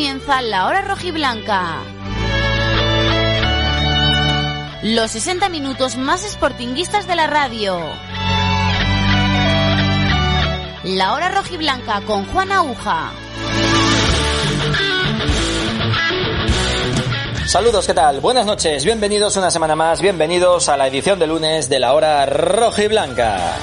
comienza la hora rojiblanca. Los 60 minutos más sportinguistas de la radio. La hora rojiblanca con Juan Aguja. Saludos, ¿qué tal? Buenas noches, bienvenidos una semana más, bienvenidos a la edición de lunes de la hora rojiblanca.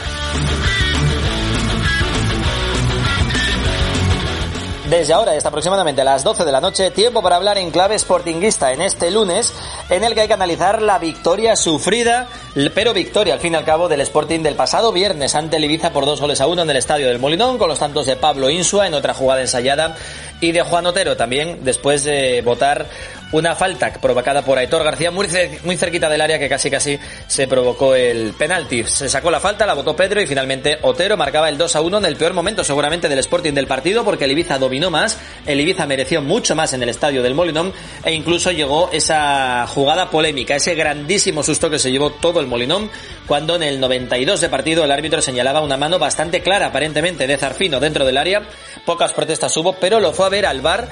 Desde ahora hasta aproximadamente las 12 de la noche, tiempo para hablar en clave sportinguista en este lunes, en el que hay que analizar la victoria sufrida, pero victoria al fin y al cabo del Sporting del pasado viernes ante el Ibiza por dos goles a uno en el estadio del Molinón, con los tantos de Pablo Insua en otra jugada ensayada y de Juan Otero también, después de votar una falta provocada por Aitor García muy, muy cerquita del área que casi casi se provocó el penalti. Se sacó la falta, la votó Pedro y finalmente Otero marcaba el 2 a 1 en el peor momento seguramente del Sporting del partido porque el Ibiza dominó más, el Ibiza mereció mucho más en el estadio del Molinón e incluso llegó esa jugada polémica, ese grandísimo susto que se llevó todo el Molinón cuando en el 92 de partido el árbitro señalaba una mano bastante clara aparentemente de Zarfino dentro del área. Pocas protestas hubo, pero lo fue a ver al bar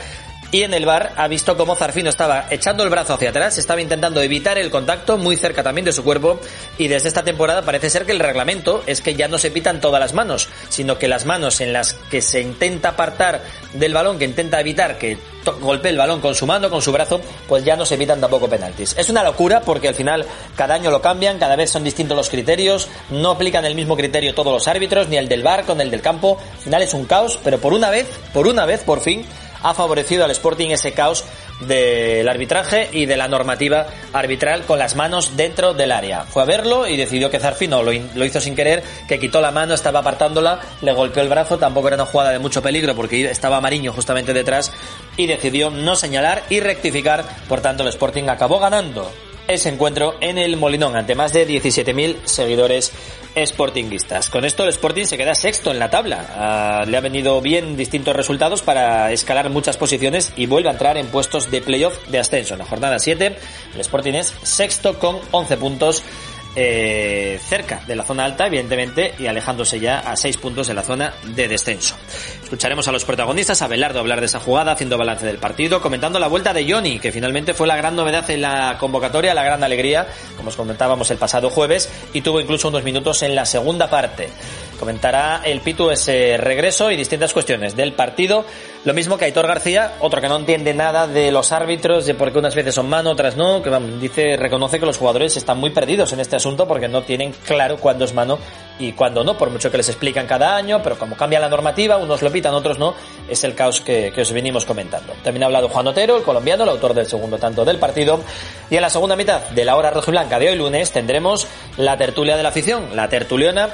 y en el bar ha visto cómo Zarfino estaba echando el brazo hacia atrás, estaba intentando evitar el contacto muy cerca también de su cuerpo y desde esta temporada parece ser que el reglamento es que ya no se pitan todas las manos, sino que las manos en las que se intenta apartar del balón, que intenta evitar que golpee el balón con su mano, con su brazo, pues ya no se evitan tampoco penaltis. Es una locura porque al final cada año lo cambian, cada vez son distintos los criterios, no aplican el mismo criterio todos los árbitros, ni el del bar con el del campo, al final es un caos, pero por una vez, por una vez, por fin, ha favorecido al Sporting ese caos del arbitraje y de la normativa arbitral con las manos dentro del área. Fue a verlo y decidió que Zarfino lo, lo, hizo sin querer, que quitó la mano, estaba apartándola, le golpeó el brazo, tampoco era una jugada de mucho peligro porque estaba Mariño justamente detrás y decidió no señalar y rectificar, por tanto el Sporting acabó ganando ese encuentro en el Molinón ante más de 17.000 seguidores sportinguistas. Con esto el Sporting se queda sexto en la tabla. Ah, le ha venido bien distintos resultados para escalar muchas posiciones y vuelve a entrar en puestos de playoff de ascenso. En la jornada 7 el Sporting es sexto con 11 puntos eh, cerca de la zona alta, evidentemente, y alejándose ya a seis puntos de la zona de descenso. Escucharemos a los protagonistas, a Belardo hablar de esa jugada, haciendo balance del partido, comentando la vuelta de Johnny, que finalmente fue la gran novedad en la convocatoria, la gran alegría, como os comentábamos el pasado jueves, y tuvo incluso unos minutos en la segunda parte. Comentará el Pitu ese regreso y distintas cuestiones del partido. Lo mismo que Aitor García, otro que no entiende nada de los árbitros, de por qué unas veces son mano, otras no, que dice, reconoce que los jugadores están muy perdidos en este asunto porque no tienen claro cuándo es mano y cuándo no, por mucho que les explican cada año, pero como cambia la normativa, unos lo pitan, otros no, es el caos que, que os venimos comentando. También ha hablado Juan Otero, el colombiano, el autor del segundo tanto del partido, y en la segunda mitad de la hora rojiblanca de hoy lunes tendremos la tertulia de la afición, la tertuliona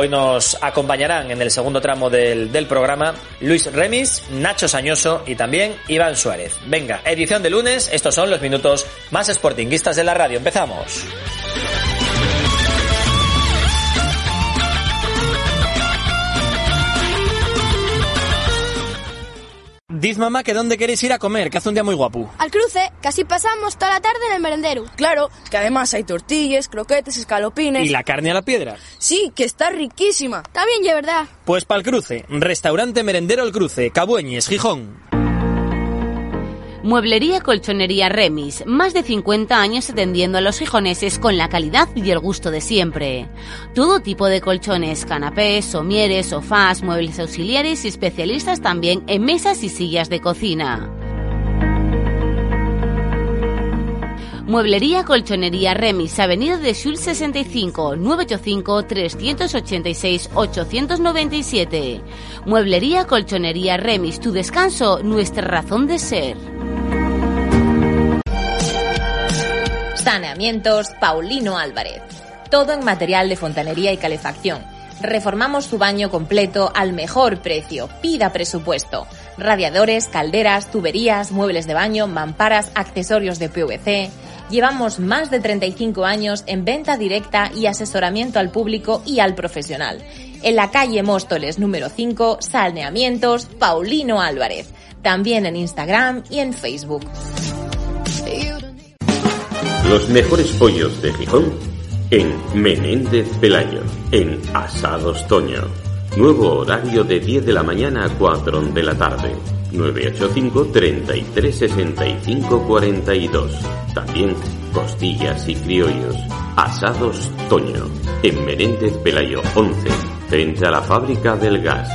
Hoy nos acompañarán en el segundo tramo del, del, programa Luis Remis, Nacho Sañoso y también Iván Suárez. Venga, edición de lunes, estos son los minutos más sportinguistas de la radio. Empezamos. Diz mamá que dónde queréis ir a comer, que hace un día muy guapo. Al cruce, casi pasamos toda la tarde en el merendero. Claro, que además hay tortillas, croquetes, escalopines. ¿Y la carne a la piedra? Sí, que está riquísima. También, de verdad. Pues para el cruce, restaurante merendero El Cruce, Cabueñes, Gijón. Mueblería Colchonería Remis, más de 50 años atendiendo a los gijoneses con la calidad y el gusto de siempre. Todo tipo de colchones, canapés, somieres, sofás, muebles auxiliares y especialistas también en mesas y sillas de cocina. Mueblería Colchonería Remis, Avenida de Sul 65, 985-386-897. Mueblería Colchonería Remis, tu descanso, nuestra razón de ser. Saneamientos Paulino Álvarez. Todo en material de fontanería y calefacción. Reformamos su baño completo al mejor precio. Pida presupuesto. Radiadores, calderas, tuberías, muebles de baño, mamparas, accesorios de PVC. Llevamos más de 35 años en venta directa y asesoramiento al público y al profesional. En la calle Móstoles número 5, Saneamientos Paulino Álvarez. También en Instagram y en Facebook. Los mejores pollos de Gijón en Menéndez Pelayo, en Asados Toño. Nuevo horario de 10 de la mañana a 4 de la tarde. 985 33 65 42. También costillas y criollos. Asados Toño. En Menéndez Pelayo 11. Frente a la fábrica del gas.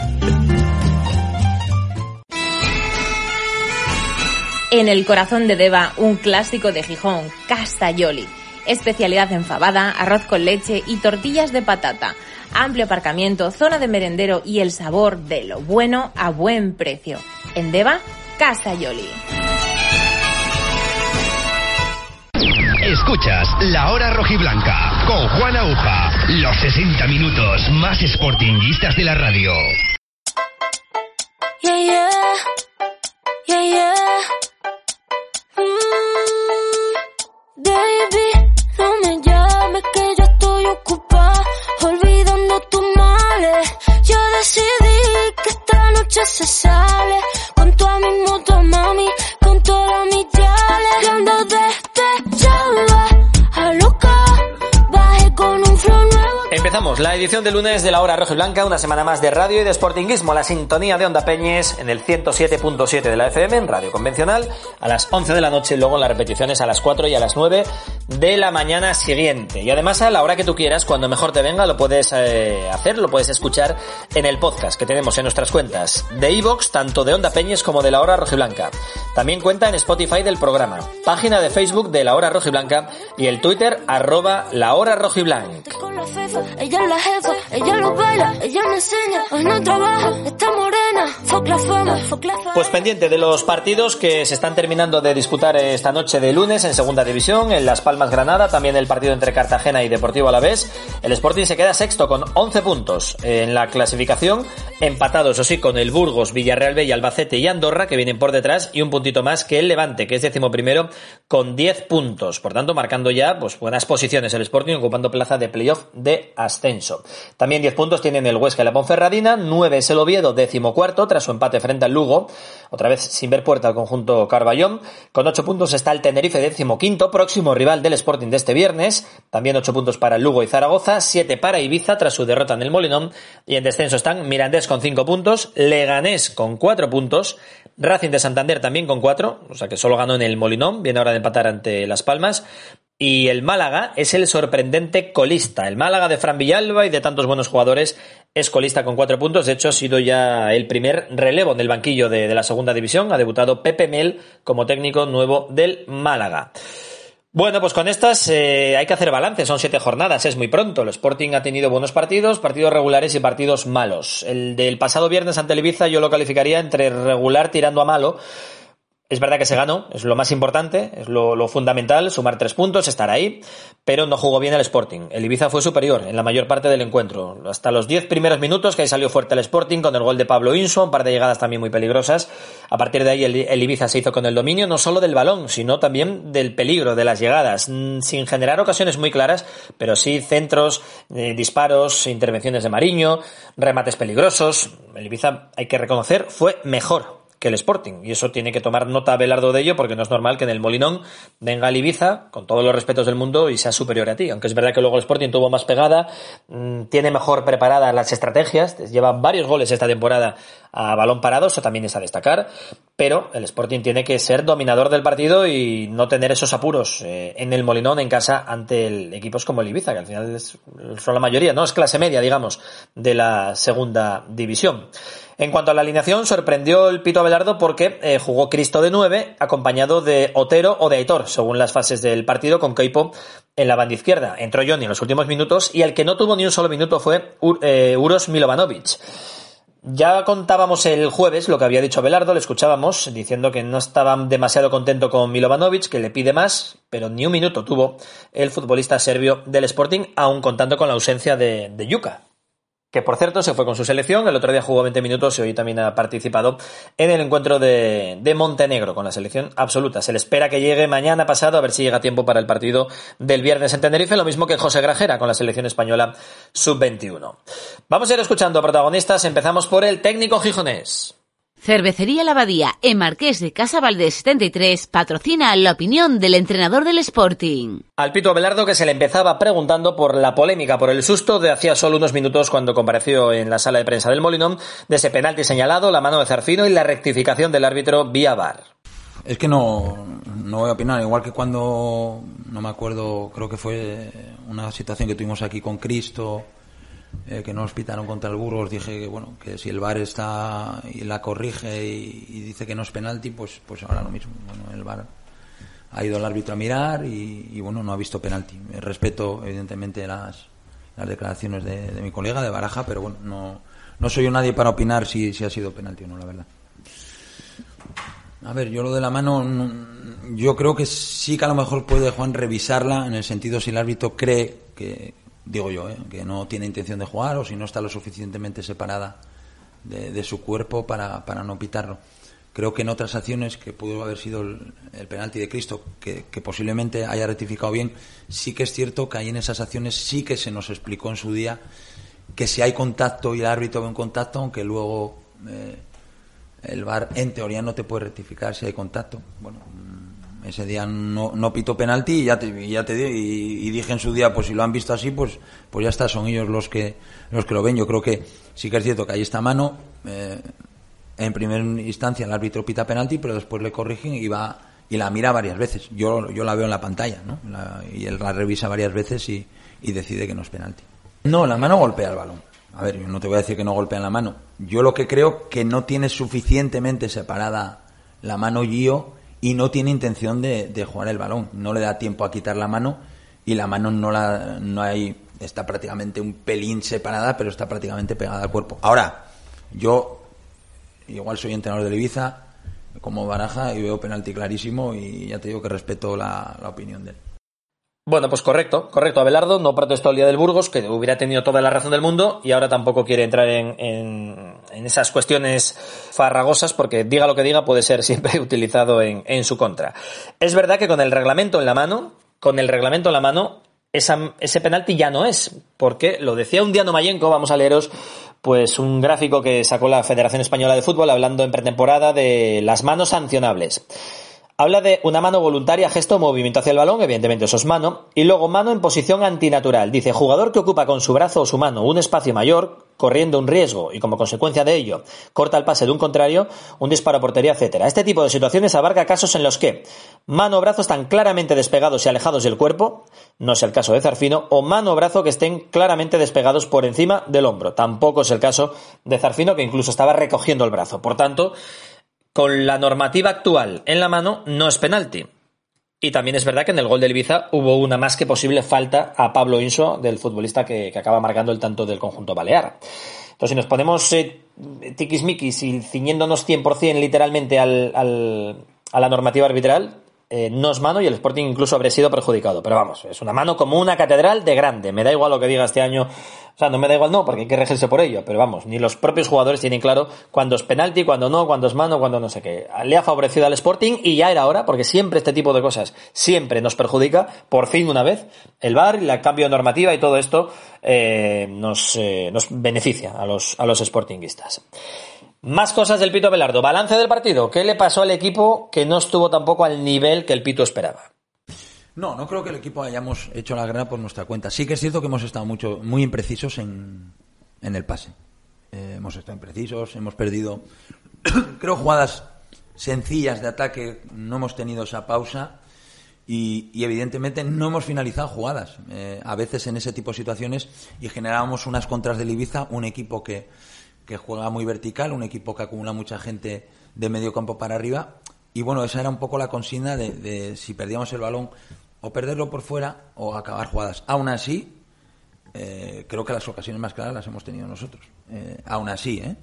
En el corazón de Deva, un clásico de Gijón, Castelloli. Especialidad en fabada, arroz con leche y tortillas de patata. Amplio aparcamiento, zona de merendero y el sabor de lo bueno a buen precio. En Deva, Castelloli. Escuchas La Hora Rojiblanca con Juan Aguja. Los 60 minutos más sportinguistas de la radio. Yeah, yeah. Yeah, edición de lunes de la hora roja y blanca, una semana más de radio y de sportinguismo, la sintonía de Onda Peñes en el 107.7 de la FM en radio convencional a las 11 de la noche y luego en las repeticiones a las 4 y a las 9 de la mañana siguiente. Y además a la hora que tú quieras, cuando mejor te venga, lo puedes eh, hacer, lo puedes escuchar en el podcast que tenemos en nuestras cuentas de iVoox, tanto de Onda Peñes como de la hora roja y blanca. También cuenta en Spotify del programa, página de Facebook de la hora roja y blanca y el Twitter arroba la hora roja y blanca. Ella lo baila, ella me enseña, no trabaja, está morena, fuck la. Pues pendiente de los partidos que se están terminando de disputar esta noche de lunes en segunda división, en Las Palmas Granada, también el partido entre Cartagena y Deportivo Alavés. El Sporting se queda sexto con 11 puntos en la clasificación, empatado eso sí con el Burgos, Villarreal B y Albacete y Andorra que vienen por detrás y un puntito más que el Levante que es décimo primero con 10 puntos. Por tanto, marcando ya pues buenas posiciones el Sporting ocupando plaza de playoff de ascenso. También 10 puntos tienen el Huesca y la Ponferradina, 9 es el Oviedo, décimo cuarto tras su empate frente al Lugo, otra vez sin ver puerta al conjunto Carballón. Con 8 puntos está el Tenerife, décimo quinto, próximo rival del Sporting de este viernes. También 8 puntos para el Lugo y Zaragoza, 7 para Ibiza tras su derrota en el Molinón. Y en descenso están Mirandés con 5 puntos, Leganés con 4 puntos, Racing de Santander también con 4, o sea que solo ganó en el Molinón, viene ahora de empatar ante Las Palmas. Y el Málaga es el sorprendente colista. El Málaga de Fran Villalba y de tantos buenos jugadores es colista con cuatro puntos. De hecho, ha sido ya el primer relevo en el banquillo de, la segunda división. Ha debutado Pepe Mel como técnico nuevo del Málaga. Bueno, pues con estas eh, hay que hacer balance, son siete jornadas, es muy pronto. El Sporting ha tenido buenos partidos, partidos regulares y partidos malos. El del pasado viernes ante el Ibiza yo lo calificaría entre regular tirando a malo. Es verdad que se ganó, es lo más importante, es lo, fundamental, sumar tres puntos, estar ahí, pero no jugó bien el Sporting. El Ibiza fue superior en la mayor parte del encuentro. Hasta los diez primeros minutos, que ahí salió fuerte el Sporting con el gol de Pablo Inso, un par de llegadas también muy peligrosas. A partir de ahí el, Ibiza se hizo con el dominio no solo del balón, sino también del peligro, de las llegadas, sin generar ocasiones muy claras, pero sí centros, eh, disparos, intervenciones de Mariño, remates peligrosos. El Ibiza, hay que reconocer, fue mejor que el Sporting. Y eso tiene que tomar nota Belardo de ello, porque no es normal que en el Molinón venga el Ibiza, con todos los respetos del mundo, y sea superior a ti. Aunque es verdad que luego el Sporting tuvo más pegada, mmm, tiene mejor preparadas las estrategias, lleva varios goles esta temporada a balón parado, eso también es a destacar, pero el Sporting tiene que ser dominador del partido y no tener esos apuros eh, en el Molinón en casa ante equipos como el Ibiza, que al final son la mayoría, no es clase media, digamos, de la segunda división. En cuanto a la alineación, sorprendió el Pito Abelardo porque eh, jugó Cristo de 9, acompañado de Otero o de Aitor, según las fases del partido, con Keipo en la banda izquierda. Entró Johnny en los últimos minutos y el que no tuvo ni un solo minuto fue eh, Uros Milovanovic. Ya contábamos el jueves lo que había dicho Abelardo, le escuchábamos diciendo que no estaba demasiado contento con Milovanovic, que le pide más, pero ni un minuto tuvo el futbolista serbio del Sporting, aun contando con la ausencia de, de Yuka que por cierto se fue con su selección, el otro día jugó 20 minutos y hoy también ha participado en el encuentro de, Montenegro con la selección absoluta. Se le espera que llegue mañana pasado a ver si llega tiempo para el partido del viernes en Tenerife, lo mismo que José Grajera con la selección española sub-21. Vamos a ir escuchando protagonistas, empezamos por el técnico gijonés. Cervecería La Abadía, en Marqués de Casa Valdés 73, patrocina la opinión del entrenador del Sporting. Al Pito Abelardo que se le empezaba preguntando por la polémica, por el susto de hacía solo unos minutos cuando compareció en la sala de prensa del Molinón, de ese penalti señalado, la mano de Zarfino y la rectificación del árbitro vía VAR. Es que no, no voy a opinar, igual que cuando, no me acuerdo, creo que fue una situación que tuvimos aquí con Cristo, eh, que nos pitaron contra el Burgos, dije que bueno, que si el VAR está y la corrige y, dice que no es penalti, pues, pues ahora lo mismo. Bueno, el VAR ha ido al árbitro a mirar y, bueno, no ha visto penalti. Respeto, evidentemente, las, las declaraciones de, mi colega de Baraja, pero bueno, no, no soy yo nadie para opinar si, si ha sido penalti o no, la verdad. A ver, yo lo de la mano, yo creo que sí que a lo mejor puede Juan revisarla en el sentido si el árbitro cree que, digo yo, ¿eh? que no tiene intención de jugar o si no está lo suficientemente separada de, su cuerpo para, para, no pitarlo. Creo que en otras acciones, que pudo haber sido el, penalti de Cristo, que, posiblemente haya rectificado bien, sí que es cierto que ahí en esas acciones sí que se nos explicó en su día que si hay contacto y el árbitro ve un contacto, aunque luego eh, el VAR en teoría no te puede rectificar si hay contacto. Bueno, ese día no, no pitó penalti y ya te, ya y, dije en su día, pues si lo han visto así, pues, pues ya está, son ellos los que, los que lo ven. Yo creo que sí que es cierto que ahí está mano. Eh, en primera instancia el árbitro pita penalti, pero después le corrigen y va y la mira varias veces. Yo, yo la veo en la pantalla, ¿no? y él la revisa varias veces y, y decide que no es penalti. No, la mano golpea el balón. A ver, yo no te voy a decir que no golpea la mano. Yo lo que creo que no tiene suficientemente separada la mano Gio y no tiene intención de, jugar el balón. No le da tiempo a quitar la mano y la mano no la no hay está prácticamente un pelín separada, pero está prácticamente pegada al cuerpo. Ahora, yo igual soy entrenador de Ibiza como Baraja y veo penalti clarísimo y ya te digo que respeto la opinión de él. Bueno, pues correcto, correcto. Abelardo no protestó el día del Burgos, que hubiera tenido toda la razón del mundo, y ahora tampoco quiere entrar en, en, esas cuestiones farragosas, porque diga lo que diga, puede ser siempre utilizado en, en su contra. Es verdad que con el reglamento en la mano, con el reglamento en la mano, esa, ese penalti ya no es, porque lo decía un día Mayenko, vamos a leeros pues un gráfico que sacó la Federación Española de Fútbol hablando en pretemporada de las manos sancionables. Habla de una mano voluntaria, gesto movimiento hacia el balón, evidentemente eso es mano, y luego mano en posición antinatural. Dice, jugador que ocupa con su brazo o su mano un espacio mayor, corriendo un riesgo y como consecuencia de ello corta el pase de un contrario, un disparo a portería, etcétera. Este tipo de situaciones abarca casos en los que mano o brazo están claramente despegados y alejados del cuerpo, no es el caso de Zarfino, o mano o brazo que estén claramente despegados por encima del hombro. Tampoco es el caso de Zarfino que incluso estaba recogiendo el brazo. Por tanto, con la normativa actual en la mano no es penalti. Y también es verdad que en el gol del Ibiza hubo una más que posible falta a Pablo Inso, del futbolista que, acaba marcando el tanto del conjunto balear. Entonces, si nos ponemos eh, tiquismiquis y ciñéndonos 100% literalmente al, a la normativa arbitral, eh, no es mano y el Sporting incluso habría sido perjudicado. Pero vamos, es una mano como una catedral de grande. Me da igual lo que diga este año. O sea, no me da igual no, porque hay que regirse por ello. Pero vamos, ni los propios jugadores tienen claro cuándo es penalti, cuándo no, cuándo es mano, cuándo no sé qué. Le ha favorecido al Sporting y ya era hora, porque siempre este tipo de cosas siempre nos perjudica. Por fin una vez, el VAR, el cambio de normativa y todo esto eh, nos, eh, nos beneficia a los, a los sportinguistas. Más cosas del Pito Belardo. Balance del partido. ¿Qué le pasó al equipo que no estuvo tampoco al nivel que el Pito esperaba? No, no creo que el equipo hayamos hecho la guerra por nuestra cuenta. Sí que es cierto que hemos estado mucho, muy imprecisos en, el pase. Eh, hemos estado imprecisos, hemos perdido, creo, jugadas sencillas de ataque, no hemos tenido esa pausa y, evidentemente no hemos finalizado jugadas. Eh, a veces en ese tipo de situaciones y generábamos unas contras del Ibiza, un equipo que que juega muy vertical, un equipo que acumula mucha gente de medio campo para arriba. Y bueno, esa era un poco la consigna de, si perdíamos el balón o perderlo por fuera o acabar jugadas. Aún así, eh, creo que las ocasiones más claras las hemos tenido nosotros. Eh, aún así, ¿eh?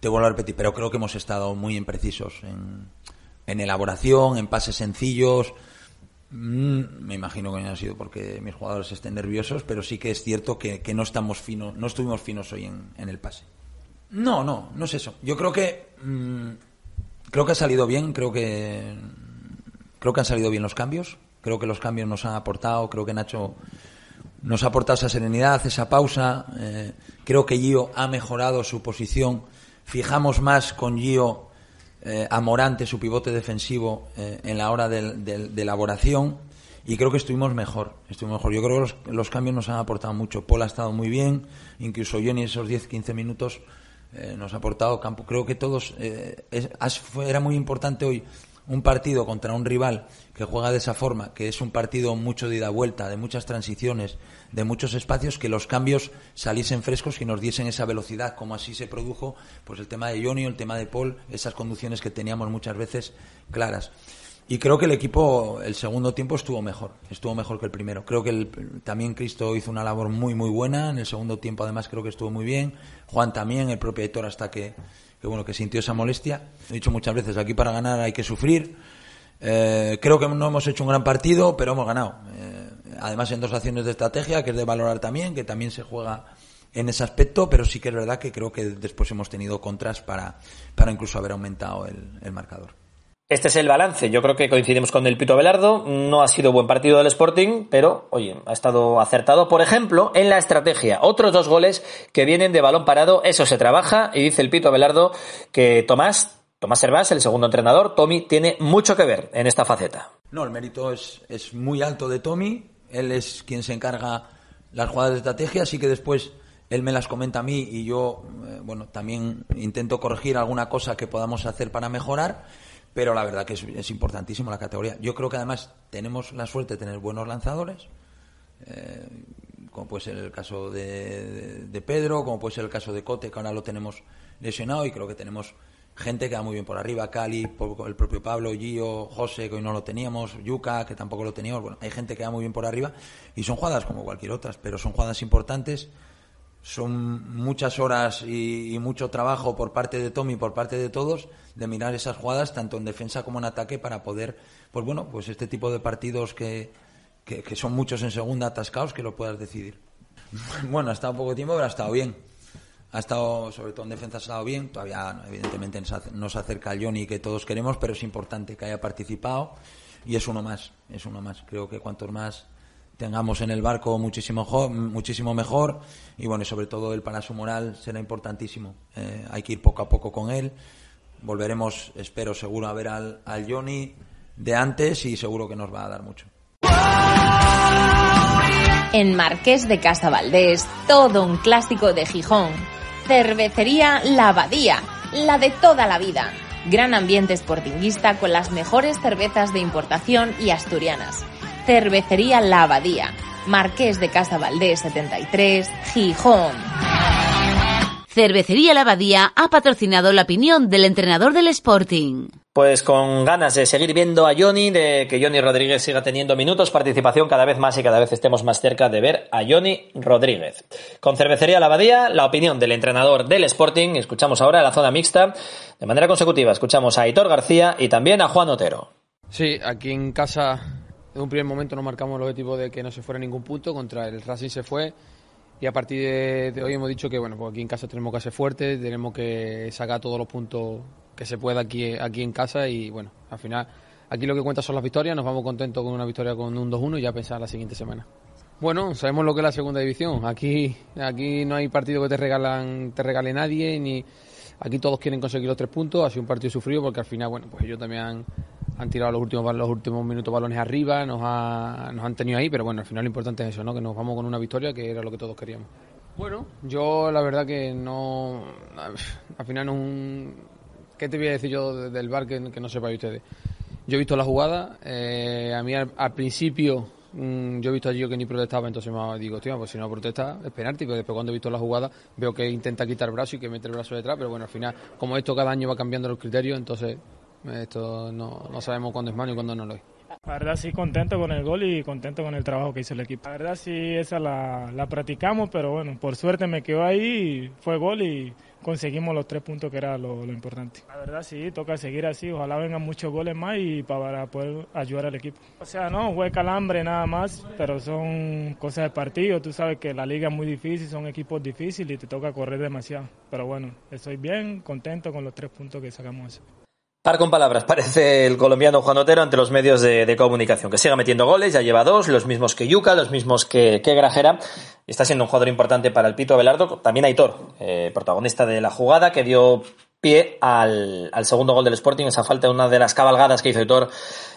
te vuelvo a repetir, pero creo que hemos estado muy imprecisos en, en elaboración, en pases sencillos. Mm, me imagino que no ha sido porque mis jugadores estén nerviosos, pero sí que es cierto que, no estamos finos, no estuvimos finos hoy en el pase. No, no, no es eso. Yo creo que mm, creo que ha salido bien, creo que creo que han salido bien los cambios, creo que los cambios nos han aportado, creo que Nacho nos ha aportado esa serenidad, esa pausa. Eh, creo que Gio ha mejorado su posición. Fijamos más con Gio eh, a Morante, su pivote defensivo, eh, en la hora del- de elaboración y creo que estuvimos mejor. Estuvimos mejor. Yo creo que los, los cambios nos han aportado mucho. Paul ha estado muy bien, incluso yo en esos 10-15 minutos eh, nos ha aportado campo. Creo que todos. eh, es- era muy importante hoy un partido contra un rival que juega de esa forma, que es un partido mucho de ida vuelta, de muchas transiciones, de muchos espacios, que los cambios saliesen frescos y nos diesen esa velocidad, como así se produjo, pues el tema de Johnny, el tema de Paul, esas conducciones que teníamos muchas veces claras. Y creo que el equipo, el segundo tiempo estuvo mejor, estuvo mejor que el primero. Creo que el- también Cristo hizo una labor muy, muy buena. En el segundo tiempo, además, creo que estuvo muy bien. Juan también, el propio Aitor, hasta que, que bueno, que sintió esa molestia. He dicho muchas veces, aquí para ganar hay que sufrir. Eh, creo que no hemos hecho un gran partido, pero hemos ganado. Eh, además, en dos acciones de estrategia, que es de valorar también, que también se juega en ese aspecto, pero sí que es verdad que creo que después hemos tenido contras para, para incluso haber aumentado el marcador. Este es el balance. Yo creo que coincidimos con el Pito Belardo. No ha sido buen partido del Sporting, pero, oye, ha estado acertado. Por ejemplo, en la estrategia. Otros dos goles que vienen de balón parado. Eso se trabaja. Y dice el Pito Belardo que Tomás, Tomás Hervás, el segundo entrenador, Tommy, tiene mucho que ver en esta faceta. No, el mérito es, es muy alto de Tommy. Él es quien se encarga las jugadas de estrategia, así que después él me las comenta a mí y yo, eh, bueno, también intento corregir alguna cosa que podamos hacer para mejorar. Pero la verdad que es, es importantísimo la categoría. Yo creo que además tenemos la suerte de tener buenos lanzadores, eh, como puede ser el caso de, de- Pedro, como puede ser el caso de Cote, que ahora lo tenemos lesionado, y creo que tenemos gente que va muy bien por arriba, Cali, po- el propio Pablo, Gio, José, que hoy no lo teníamos, Yuka, que tampoco lo teníamos, bueno, hay gente que va muy bien por arriba, y son jugadas como cualquier otras, pero son jugadas importantes, son muchas horas y, y mucho trabajo por parte de Tommy, por parte de todos, de mirar esas jugadas tanto en defensa como en ataque para poder, pues bueno, pues este tipo de partidos que, que, son muchos en segunda atascados que lo puedas decidir. Bueno, ha estado poco tiempo, pero ha estado bien. Ha estado, sobre todo en defensa, ha estado bien. Todavía, evidentemente, nos acerca el Johnny que todos queremos, pero es importante que haya participado y es uno más. Es uno más. Creo que cuantos más tengamos en el barco, muchísimo, muchísimo mejor. Y bueno, sobre todo para su moral será importantísimo. Eh, hay que ir poco a poco con él. Volveremos, espero, seguro a ver al, al Johnny de antes y seguro que nos va a dar mucho. En Marqués de Casa Valdés, todo un clásico de Gijón. Cervecería La Abadía, la de toda la vida. Gran ambiente sportinguista con las mejores cervezas de importación y asturianas. Cervecería La Abadía, Marqués de Casa Valdés 73, Gijón. Cervecería La Abadía ha patrocinado la opinión del entrenador del Sporting. Pues con ganas de seguir viendo a Johnny, de que Johnny Rodríguez siga teniendo minutos, participación cada vez más y cada vez estemos más cerca de ver a Johnny Rodríguez. Con Cervecería La Abadía, la opinión del entrenador del Sporting. Escuchamos ahora la zona mixta. De manera consecutiva, escuchamos a Aitor García y también a Juan Otero. Sí, aquí en casa en un primer momento nos marcamos el objetivo de que no se fuera ningún punto, contra el Racing se fue y a partir de, hoy hemos dicho que bueno, pues aquí en casa tenemos que ser fuertes, tenemos que sacar todos los puntos que se pueda aquí, aquí en casa y bueno, al final aquí lo que cuenta son las victorias, nos vamos contentos con una victoria con un 2-1 y ya pensar la siguiente semana. Bueno, sabemos lo que es la segunda división. Aquí, aquí no hay partido que te regalan, te regale nadie, ni aquí todos quieren conseguir los tres puntos. Ha sido un partido sufrido porque al final, bueno, pues ellos también han, han tirado los últimos los últimos minutos balones arriba, nos, ha- nos han tenido ahí, pero bueno, al final lo importante es eso, ¿no? Que nos vamos con una victoria que era lo que todos queríamos. Bueno, yo la verdad que no, al final no es un, ¿qué te voy a decir yo de- del bar que, que no sepáis ustedes? Yo he visto la jugada, eh, a mí al, al principio mm, yo he visto a Gio que ni protestaba, entonces me digo, tío, pues si no protesta es penalti, pero después cuando he visto la jugada veo que intenta quitar el brazo y que mete el brazo detrás, pero bueno, al final, como esto cada año va cambiando los criterios, entonces eh, esto no, no sabemos cuándo es mano y cuándo no lo es. La verdad sí, contento con el gol y contento con el trabajo que hizo el equipo. La verdad sí, esa la, la practicamos, pero bueno, por suerte me quedó ahí, y fue gol y conseguimos los tres puntos que era lo, importante. La verdad sí, toca seguir así, ojalá vengan muchos goles más y para poder ayudar al equipo. O sea, no, fue calambre nada más, pero son cosas de partido, tú sabes que la liga es muy difícil, son equipos difíciles y te toca correr demasiado. Pero bueno, estoy bien, contento con los tres puntos que sacamos. Par con palabras, parece el colombiano Juan Otero ante los medios de, comunicación, que siga metiendo goles, ya lleva dos, los mismos que Yuca, los mismos que, que Grajera, y está siendo un jugador importante para el Pito Abelardo, también Aitor, eh, protagonista de la jugada, que dio pie al, segundo gol del Sporting, esa falta de una de las cabalgadas que hizo Hitor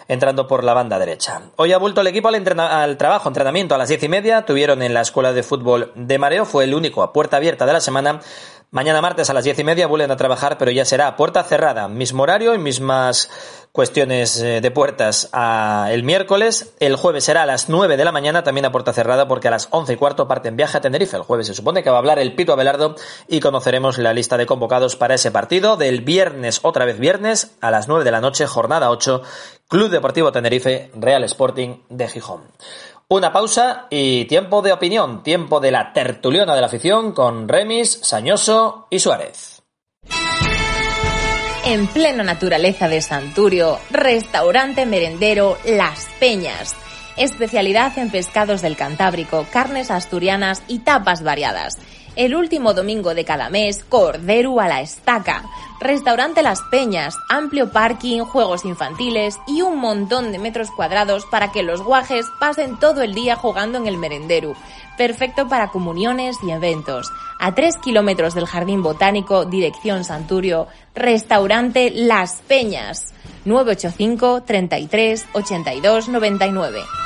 entrando por la banda derecha. Hoy ha vuelto el equipo al, al, trabajo, entrenamiento a las diez y media, tuvieron en la Escuela de Fútbol de Mareo, fue el único a puerta abierta de la semana. Mañana martes a las diez y media vuelven a trabajar, pero ya será a puerta cerrada, mismo horario y mismas cuestiones eh, de puertas a el miércoles. El jueves será a las 9 de la mañana, también a puerta cerrada, porque a las once y cuarto parten viaje a Tenerife. El jueves se supone que va a hablar el Pito Abelardo y conoceremos la lista de convocados para ese partido. Del viernes, otra vez viernes, a las 9 de la noche, jornada 8, Club Deportivo Tenerife, Real Sporting de Gijón. Una pausa y tiempo de opinión, tiempo de la tertuliona de la afición con Remis, Sañoso y Suárez. En plena naturaleza de Santurio, restaurante merendero Las Peñas. Especialidad en pescados del Cantábrico, carnes asturianas y tapas variadas el último domingo de cada mes, Cordero a la Estaca. Restaurante Las Peñas, amplio parking, juegos infantiles y un montón de metros cuadrados para que los guajes pasen todo el día jugando en el merendero. Perfecto para comuniones y eventos. A 3 kilómetros del Jardín Botánico, dirección Santurio, restaurante Las Peñas. 985 33 82 99.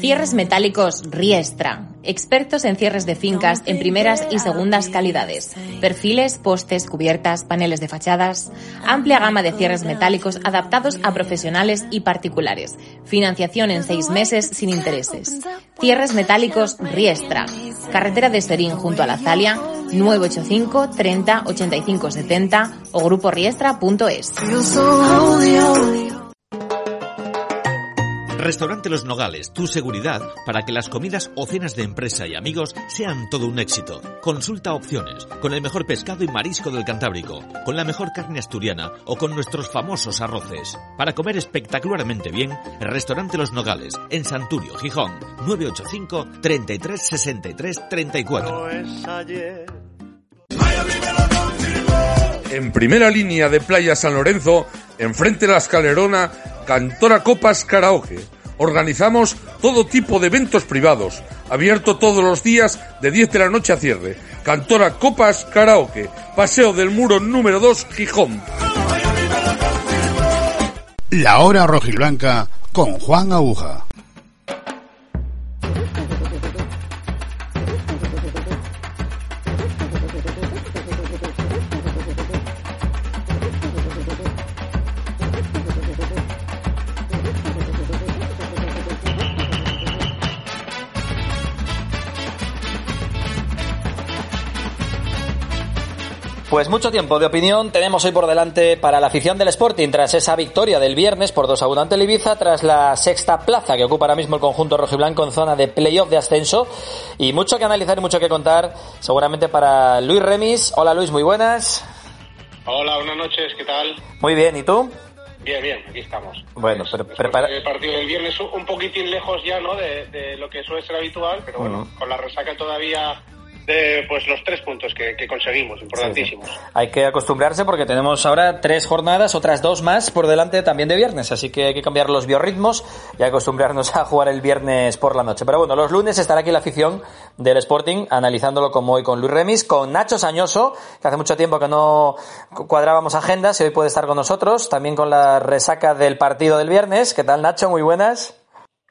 Cierres metálicos Riestra. Expertos en cierres de fincas en primeras y segundas calidades. Perfiles, postes, cubiertas, paneles de fachadas. Amplia gama de cierres metálicos adaptados a profesionales y particulares. Financiación en seis meses sin intereses. Cierres metálicos Riestra. Carretera de Serín junto a la Zalia. 985 30 85 70 o gruporiestra.es. Restaurante Los Nogales, tu seguridad para que las comidas o cenas de empresa y amigos sean todo un éxito. Consulta opciones, con el mejor pescado y marisco del Cantábrico, con la mejor carne asturiana o con nuestros famosos arroces. Para comer espectacularmente bien, Restaurante Los Nogales, en Santurio, Gijón, 985 33 63 34. En primera línea de Playa San Lorenzo, enfrente de la escalerona, Cantora Copas Karaoke. Organizamos todo tipo de eventos privados, abierto todos los días de 10 de la noche a cierre. Cantora Copas Karaoke, Paseo del Muro número 2, Gijón. La hora rojiblanca con Juan Aguja. Mucho tiempo de opinión tenemos hoy por delante para la afición del Sporting tras esa victoria del viernes por 2 a 1 ante el Ibiza, tras la sexta plaza que ocupa ahora mismo el conjunto rojiblanco en zona de playoff de ascenso y mucho que analizar y mucho que contar seguramente para Luis Remis. Hola Luis, muy buenas. Hola, buenas noches, ¿qué tal? Muy bien, ¿y tú? Bien, bien, aquí estamos. Bueno, pero prepara... El partido del viernes un poquitín lejos ya, ¿no? De, de lo que suele ser habitual, pero bueno, Mm. con la resaca todavía de pues los tres puntos que, conseguimos, importantísimos. Hay que acostumbrarse porque tenemos ahora tres jornadas, otras dos más por delante también de viernes, así que hay que cambiar los biorritmos y acostumbrarnos a jugar el viernes por la noche. Pero bueno, los lunes estará aquí la afición del Sporting analizándolo como hoy con Luis Remis, con Nacho Sañoso, que hace mucho tiempo que no cuadrábamos agendas y hoy puede estar con nosotros, también con la resaca del partido del viernes. ¿Qué tal Nacho? Muy buenas.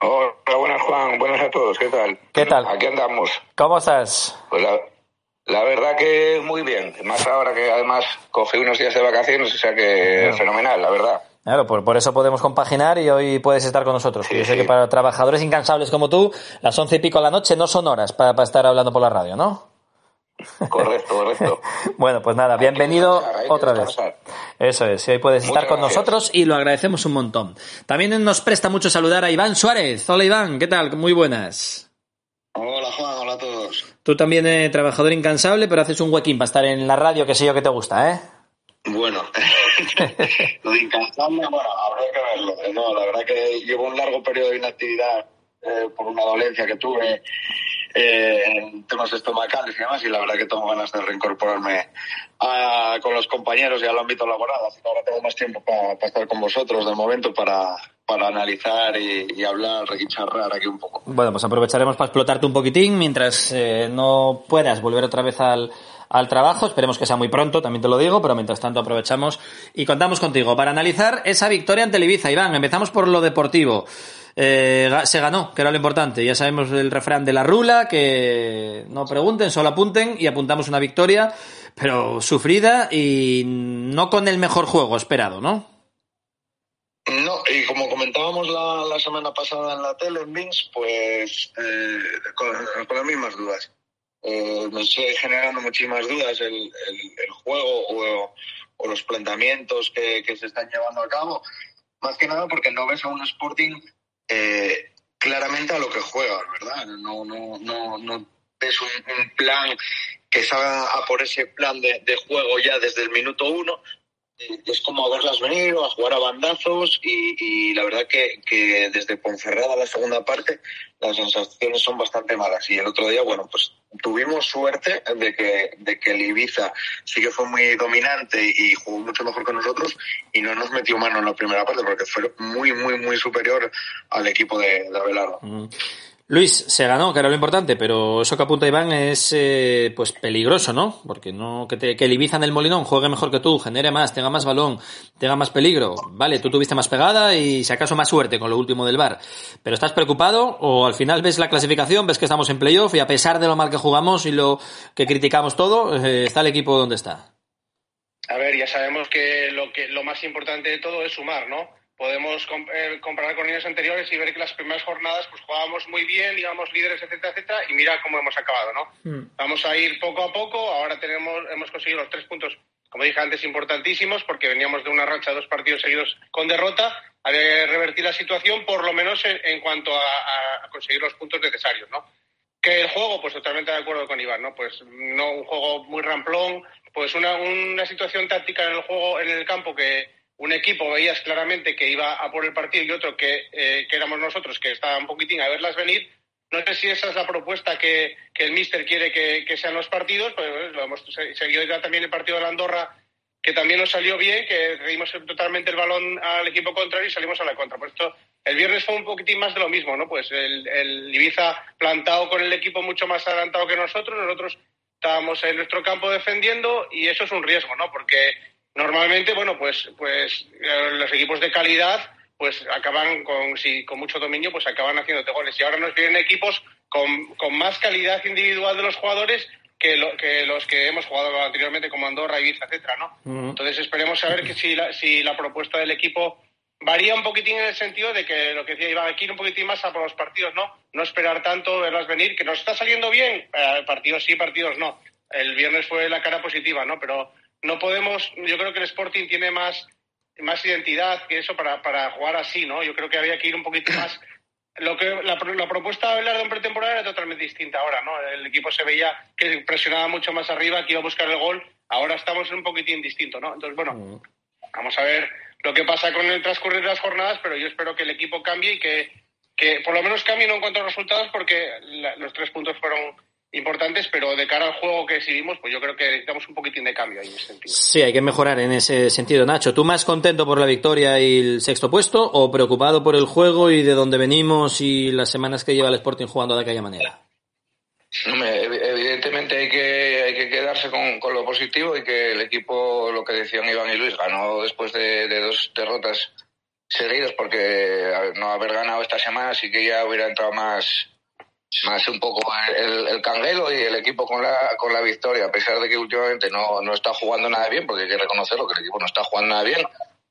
Hola, buenas Juan, buenas a todos, ¿qué tal? ¿Qué tal? Aquí andamos. ¿Cómo estás? Pues la, la verdad que muy bien, más ahora que además cogí unos días de vacaciones, o sea que fenomenal, la verdad. Claro, por, por eso podemos compaginar y hoy puedes estar con nosotros. Yo sé que para trabajadores incansables como tú, las once y pico de la noche no son horas para, para estar hablando por la radio, ¿no? Correcto, correcto. Bueno, pues nada, bienvenido descansar, otra vez. Eso es, y hoy puedes Muchas estar con gracias. nosotros y lo agradecemos un montón. También nos presta mucho saludar a Iván Suárez. Hola Iván, ¿qué tal? Muy buenas. Hola Juan, hola a todos. Tú también, eh, trabajador incansable, pero haces un huequín para estar en la radio, que sé yo que te gusta, ¿eh? Bueno, lo de incansable, bueno, habrá que verlo. Eh, No, la verdad que llevo un largo periodo de inactividad eh, por una dolencia que tuve eh, en temas estomacales y demás, y la verdad que tengo ganas de reincorporarme a- con los compañeros y al ámbito laboral. Así que ahora tengo más tiempo para estar con vosotros de momento para, para analizar y, y hablar y charlar aquí un poco. Bueno, pues aprovecharemos para explotarte un poquitín mientras eh, no puedas volver otra vez al, al trabajo. Esperemos que sea muy pronto, también te lo digo, pero mientras tanto aprovechamos y contamos contigo para analizar esa victoria ante el Ibiza. Iván, empezamos por lo deportivo. Eh, se ganó, que era lo importante. Ya sabemos el refrán de la rula, que no pregunten, solo apunten y apuntamos una victoria, pero sufrida y no con el mejor juego esperado, ¿no? No, y como comentábamos la, semana pasada en la tele, en Vince, pues eh, con, las mismas dudas. Eh, generando muchísimas dudas el, juego o, los planteamientos que se están llevando a cabo. Más que nada porque no ves a un Sporting eh, claramente a lo que juega, ¿verdad? No, no, no, no ves un, plan que salga a por ese plan de, juego ya desde el minuto uno, eh, es como a verlas venir o a jugar a bandazos y, la verdad que, que desde Ponferrada la segunda parte las sensaciones son bastante malas y el otro día bueno pues tuvimos suerte de que de que el Ibiza sí que fue muy dominante y jugó mucho mejor que nosotros y no nos metió mano en la primera parte porque fue muy muy muy superior al equipo de, de Abelardo. Luis, se ganó, que era lo importante, pero eso que apunta Iván es eh, pues peligroso, ¿no? Porque no que, te, el Ibiza en el Molinón juegue mejor que tú, genere más, tenga más balón, tenga más peligro. Vale, tú tuviste más pegada y si acaso más suerte con lo último del bar. Pero ¿estás preocupado o al final ves la clasificación, ves que estamos en playoff y a pesar de lo mal que jugamos y lo que criticamos todo, eh, está el equipo donde está? A ver, ya sabemos que lo, que lo más importante de todo es sumar, ¿no? Podemos com- eh, comparar con años anteriores y ver que las primeras jornadas pues jugábamos muy bien, íbamos líderes, etcétera, etcétera, y mira cómo hemos acabado, ¿no? Vamos a ir poco a poco. Ahora tenemos, hemos conseguido los tres puntos, como dije antes, importantísimos, porque veníamos de una racha de dos partidos seguidos con derrota. Había que revertir la situación, por lo menos en, en cuanto a, a- a conseguir los puntos necesarios, ¿no? Que el juego, pues totalmente de acuerdo con Iván, ¿no? Pues no un juego muy ramplón, pues una, una situación táctica en el juego, en el campo que un equipo veías claramente que iba a por el partido y otro que, eh, que éramos nosotros, que estaba un poquitín a verlas venir. No sé si esa es la propuesta que, el míster quiere que, sean los partidos, pues eh, lo hemos se- seguido ya también el partido de la Andorra, que también nos salió bien, que dimos totalmente el balón al equipo contrario y salimos a la contra. Por esto, el viernes fue un poquitín más de lo mismo, ¿no? Pues el, el Ibiza plantado con el equipo mucho más adelantado que nosotros, nosotros estábamos en nuestro campo defendiendo y eso es un riesgo, ¿no? Porque normalmente, bueno, pues, pues eh, los equipos de calidad pues acaban con, si, con mucho dominio, pues acaban haciéndote goles. Y ahora nos vienen equipos con, con más calidad individual de los jugadores que, lo- que los que hemos jugado anteriormente, como Andorra, Ibiza, etcétera, ¿no? Entonces esperemos saber que si la, si la propuesta del equipo varía un poquitín en el sentido de que lo que decía iba a ir un poquitín más a por los partidos, ¿no? No esperar tanto, verlas venir, que nos está saliendo bien, eh, partidos sí, partidos no. El viernes fue la cara positiva, ¿no? Pero no podemos, yo creo que el Sporting tiene más, más identidad que eso para, para jugar así, ¿no? Yo creo que había que ir un poquito más. Lo que la, la propuesta de Abelardo en pretemporada era totalmente distinta ahora, ¿no? El equipo se veía que presionaba mucho más arriba, que iba a buscar el gol. Ahora estamos en un poquitín distinto, ¿no? Entonces, bueno, Vamos a ver lo que pasa con el transcurrir de las jornadas, pero yo espero que el equipo cambie y que, que por lo menos cambie no en cuanto a resultados, porque la- los tres puntos fueron importantes, pero de cara al juego que exhibimos, pues yo creo que necesitamos un poquitín de cambio ahí en ese sentido. Sí, hay que mejorar en ese sentido, Nacho. ¿Tú más contento por la victoria y el sexto puesto o preocupado por el juego y de dónde venimos y las semanas que lleva el Sporting jugando de aquella manera? Evidentemente hay que, hay que quedarse con, con lo positivo y que el equipo, lo que decían Iván y Luis, ganó después de, de dos derrotas seguidas porque no haber ganado esta semana sí que ya hubiera entrado más, más un poco el, el canguelo y el equipo con la, con la victoria, a pesar de que últimamente no, no está jugando nada bien, porque hay que reconocerlo que el equipo no está jugando nada bien,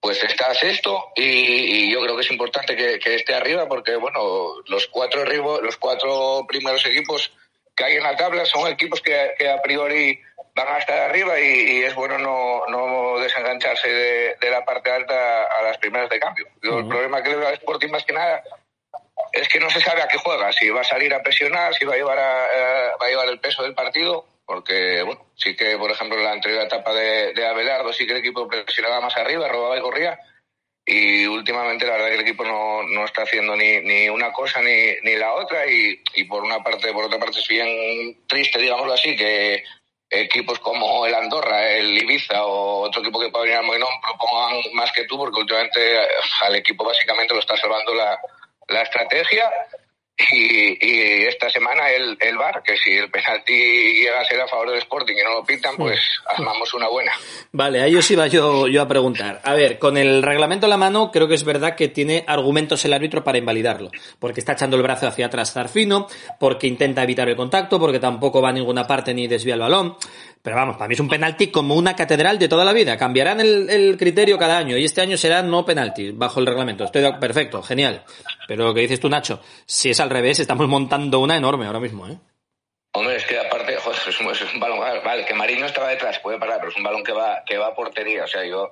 pues está sexto y, y yo creo que es importante que, que esté arriba porque bueno los cuatro los cuatro primeros equipos que hay en la tabla son equipos que, que a priori van a estar arriba y, y es bueno no, no desengancharse de, de la parte alta a las primeras de cambio. Yo El problema que le veo al Sporting más que nada es que no se sabe a qué juega, si va a salir a presionar, si va a llevar, a, va a llevar el peso del partido, porque, bueno, sí que, por ejemplo, en la anterior etapa de, de Abelardo sí que el equipo presionaba más arriba, robaba y corría, y últimamente la verdad que el equipo no, no está haciendo ni, ni una cosa ni, ni la otra y, y por una parte, por otra parte es bien triste, digámoslo así, que equipos como el Andorra, el Ibiza o otro equipo que pueda venir al Moinón propongan más que tú, porque últimamente al equipo básicamente lo está salvando la, la estrategia y, y, esta semana el, el VAR, que si el penalti llega a ser a favor del Sporting y no lo pitan, pues armamos una buena. Vale, ahí os iba yo, yo a preguntar. A ver, con el reglamento en la mano, creo que es verdad que tiene argumentos el árbitro para invalidarlo. Porque está echando el brazo hacia atrás Zarfino, porque intenta evitar el contacto, porque tampoco va a ninguna parte ni desvía el balón. Pero vamos, para mí es un penalti como una catedral de toda la vida. Cambiarán el, criterio cada año y este año será no penalti bajo el reglamento. Estoy de, perfecto, genial. Pero lo que dices tú, Nacho, si es al revés, estamos montando una enorme ahora mismo, ¿eh? Hombre, es que aparte, joder, es un, es un balón, vale, que Marino estaba detrás, puede parar, pero es un balón que va, que va a portería. O sea, yo,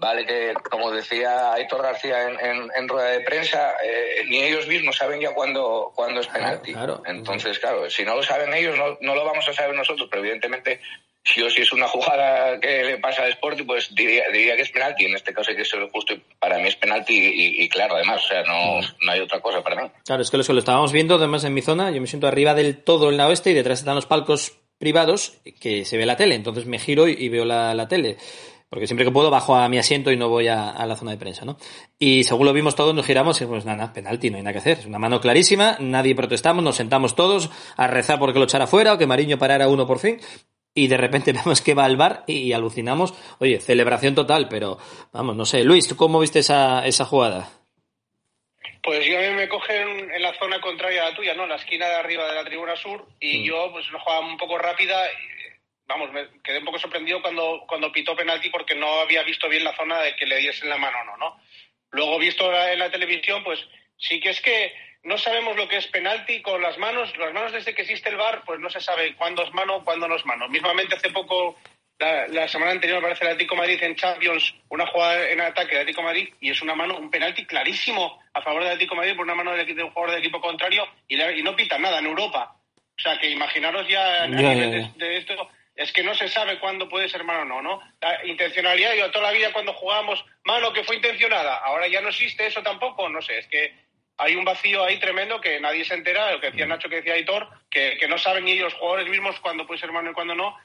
vale que, como decía Aitor García en, en, en rueda de prensa, eh, ni ellos mismos saben ya cuándo, cuándo es penalti. Claro, Entonces, claro, si no lo saben ellos, no, no lo vamos a saber nosotros, pero evidentemente si o si es una jugada que le pasa al Sporting, pues diría, diría que es penalti. En este caso hay que ser justo. Para mí es penalti y, y claro, además, o sea, no, no hay otra cosa para mí. Claro, es que lo, lo estábamos viendo además en mi zona. Yo me siento arriba del todo en la oeste y detrás están los palcos privados que se ve la tele. Entonces me giro y, y veo la, la, tele. Porque siempre que puedo bajo a mi asiento y no voy a, a, la zona de prensa, ¿no? Y según lo vimos todos, nos giramos y pues nada, penalti, no hay nada que hacer. Es una mano clarísima, nadie protestamos, nos sentamos todos a rezar porque lo echara fuera o que Mariño parara uno por fin y de repente vemos que va al bar y, y, alucinamos. Oye, celebración total, pero vamos, no sé. Luis, ¿tú cómo viste esa, esa jugada? Pues yo a mí me cogen en la zona contraria a la tuya, ¿no? En la esquina de arriba de la tribuna sur y mm. yo pues una jugada un poco rápida. Vamos, me quedé un poco sorprendido cuando, cuando pitó penalti porque no había visto bien la zona de que le diesen la mano o no, ¿no? Luego visto en la televisión, pues sí que es que no sabemos lo que es penalti con las manos. Las manos desde que existe el VAR, pues no se sabe cuándo es mano, cuándo no es mano. Mismamente hace poco, la, la semana anterior, aparece el Atlético Madrid en Champions, una jugada en ataque del Atlético Madrid y es una mano, un penalti clarísimo a favor del Atlético Madrid por una mano de, de un jugador del equipo contrario y, la, y, no pita nada en Europa. O sea que imaginaros ya, a nivel de, de esto es que no se sabe cuándo puede ser mano o no, ¿no? La intencionalidad, yo toda la vida cuando jugábamos mano que fue intencionada, ahora ya no existe eso tampoco, no sé, es que hay un vacío ahí tremendo que nadie se entera, lo que decía Nacho, que decía Aitor, que, que no saben ni los jugadores mismos cuándo puede ser mano y cuándo no,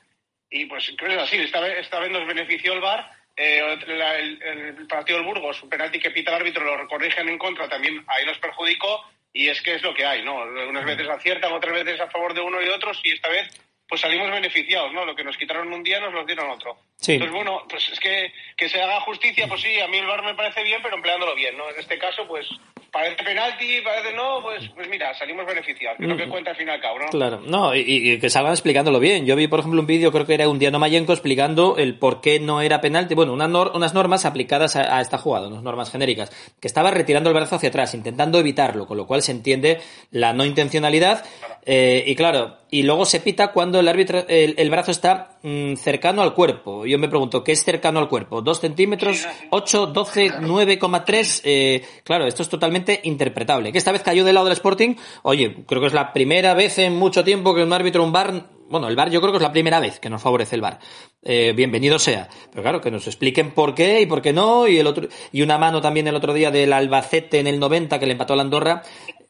y pues creo que es así, esta vez, esta vez nos benefició el VAR, eh, la, el, el, partido del Burgos, un penalti que pita el árbitro, lo corrigen en contra, también ahí nos perjudicó, y es que es lo que hay, ¿no? Unas veces aciertan, otras veces a favor de uno y de otros, y esta vez pues salimos beneficiados, ¿no? Lo que nos quitaron un día nos lo dieron otro. Sí. Entonces, bueno, pues es que, que se haga justicia, pues sí, a mí el VAR me parece bien, pero empleándolo bien, ¿no? En este caso, pues parece penalti, parece no, pues, pues mira, salimos beneficiados, que es lo que cuenta al fin y al cabo, ¿no? Claro, no, y, y que salgan explicándolo bien. Yo vi, por ejemplo, un vídeo, creo que era un Diano Mayenco, explicando el por qué no era penalti, bueno, una nor unas normas aplicadas a, a, esta jugada, unas normas genéricas, que estaba retirando el brazo hacia atrás, intentando evitarlo, con lo cual se entiende la no intencionalidad, eh, y claro, y luego se pita cuando el árbitro, el, el brazo está mmm, cercano al cuerpo. Yo me pregunto, ¿qué es cercano al cuerpo? ¿Dos centímetros? ¿Ocho? ¿Doce? ¿9,3? Eh, claro, esto es totalmente interpretable. Que esta vez cayó del lado del Sporting. Oye, creo que es la primera vez en mucho tiempo que un árbitro, un bar, bueno, el bar yo creo que es la primera vez que nos favorece el bar. Eh, bienvenido sea. Pero claro, que nos expliquen por qué y por qué no. Y el otro, y una mano también el otro día del Albacete en el 90 que le empató a la Andorra.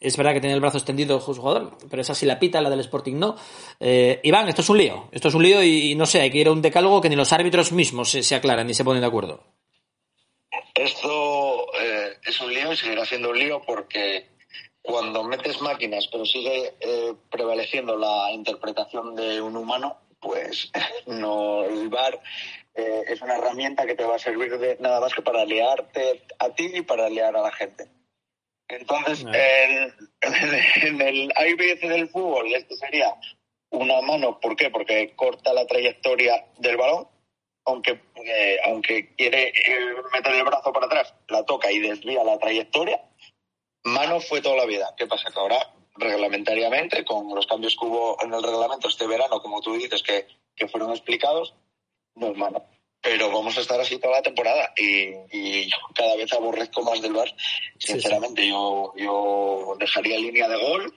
Es verdad que tenía el brazo extendido el jugador, pero esa sí la pita, la del Sporting no. Eh, Iván, esto es un lío. Esto es un lío y, no sé, hay que ir a un decálogo que ni los árbitros mismos se, se aclaran ni se ponen de acuerdo. Esto eh, es un lío y seguirá siendo un lío porque cuando metes máquinas pero sigue eh, prevaleciendo la interpretación de un humano, pues no el VAR eh, es una herramienta que te va a servir de nada más que para liarte a ti y para liar a la gente. Entonces, en, en, el AIBC del fútbol, esto sería una mano, ¿por qué? Porque corta la trayectoria del balón, aunque, eh, aunque quiere eh, meter el brazo para atrás, la toca y desvía la trayectoria. Mano fue toda la vida. ¿Qué pasa? Que ahora, reglamentariamente, con los cambios que hubo en el reglamento este verano, como tú dices, que, que fueron explicados, no es mano. Pero vamos a estar así toda la temporada y, y yo cada vez aborrezco más del bar. Sinceramente, Yo, yo dejaría línea de gol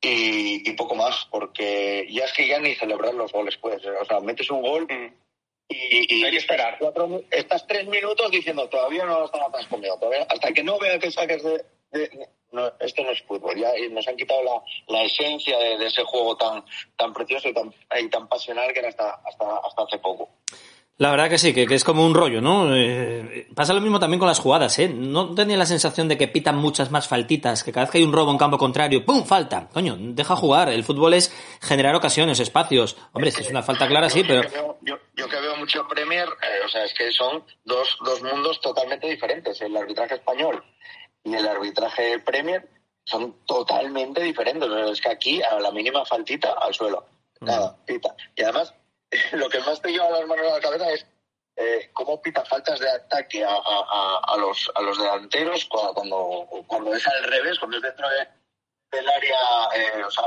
y, y poco más, porque ya es que ya ni celebrar los goles puedes. O sea, metes un gol y, y Hay que esperar. cuatro- estás tres minutos diciendo todavía no están atrás conmigo, todavía, hasta que no vea que saques de... de- no, esto no es fútbol, ya y nos han quitado la, la esencia de, de ese juego tan tan precioso y tan, y tan pasional que era hasta, hasta, hasta hace poco. La verdad que sí, que, que es como un rollo, ¿no? Eh, pasa lo mismo también con las jugadas, ¿eh? No tenía la sensación de que pitan muchas más faltitas, que cada vez que hay un robo en campo contrario, ¡pum! falta. Coño, deja jugar. El fútbol es generar ocasiones, espacios. Hombre, si es una falta clara, sí, pero... Yo que veo, yo, yo que veo mucho Premier, eh, o sea, es que son dos, dos mundos totalmente diferentes. El arbitraje español y el arbitraje Premier son totalmente diferentes. Es que aquí, a la mínima faltita, al suelo. Nada, pita. Y además, lo que más te lleva las manos a la cabeza es eh, cómo pita faltas de ataque a, a- a- a los, a los delanteros cuando, cuando, es al revés, cuando es dentro de, del área, eh, o sea,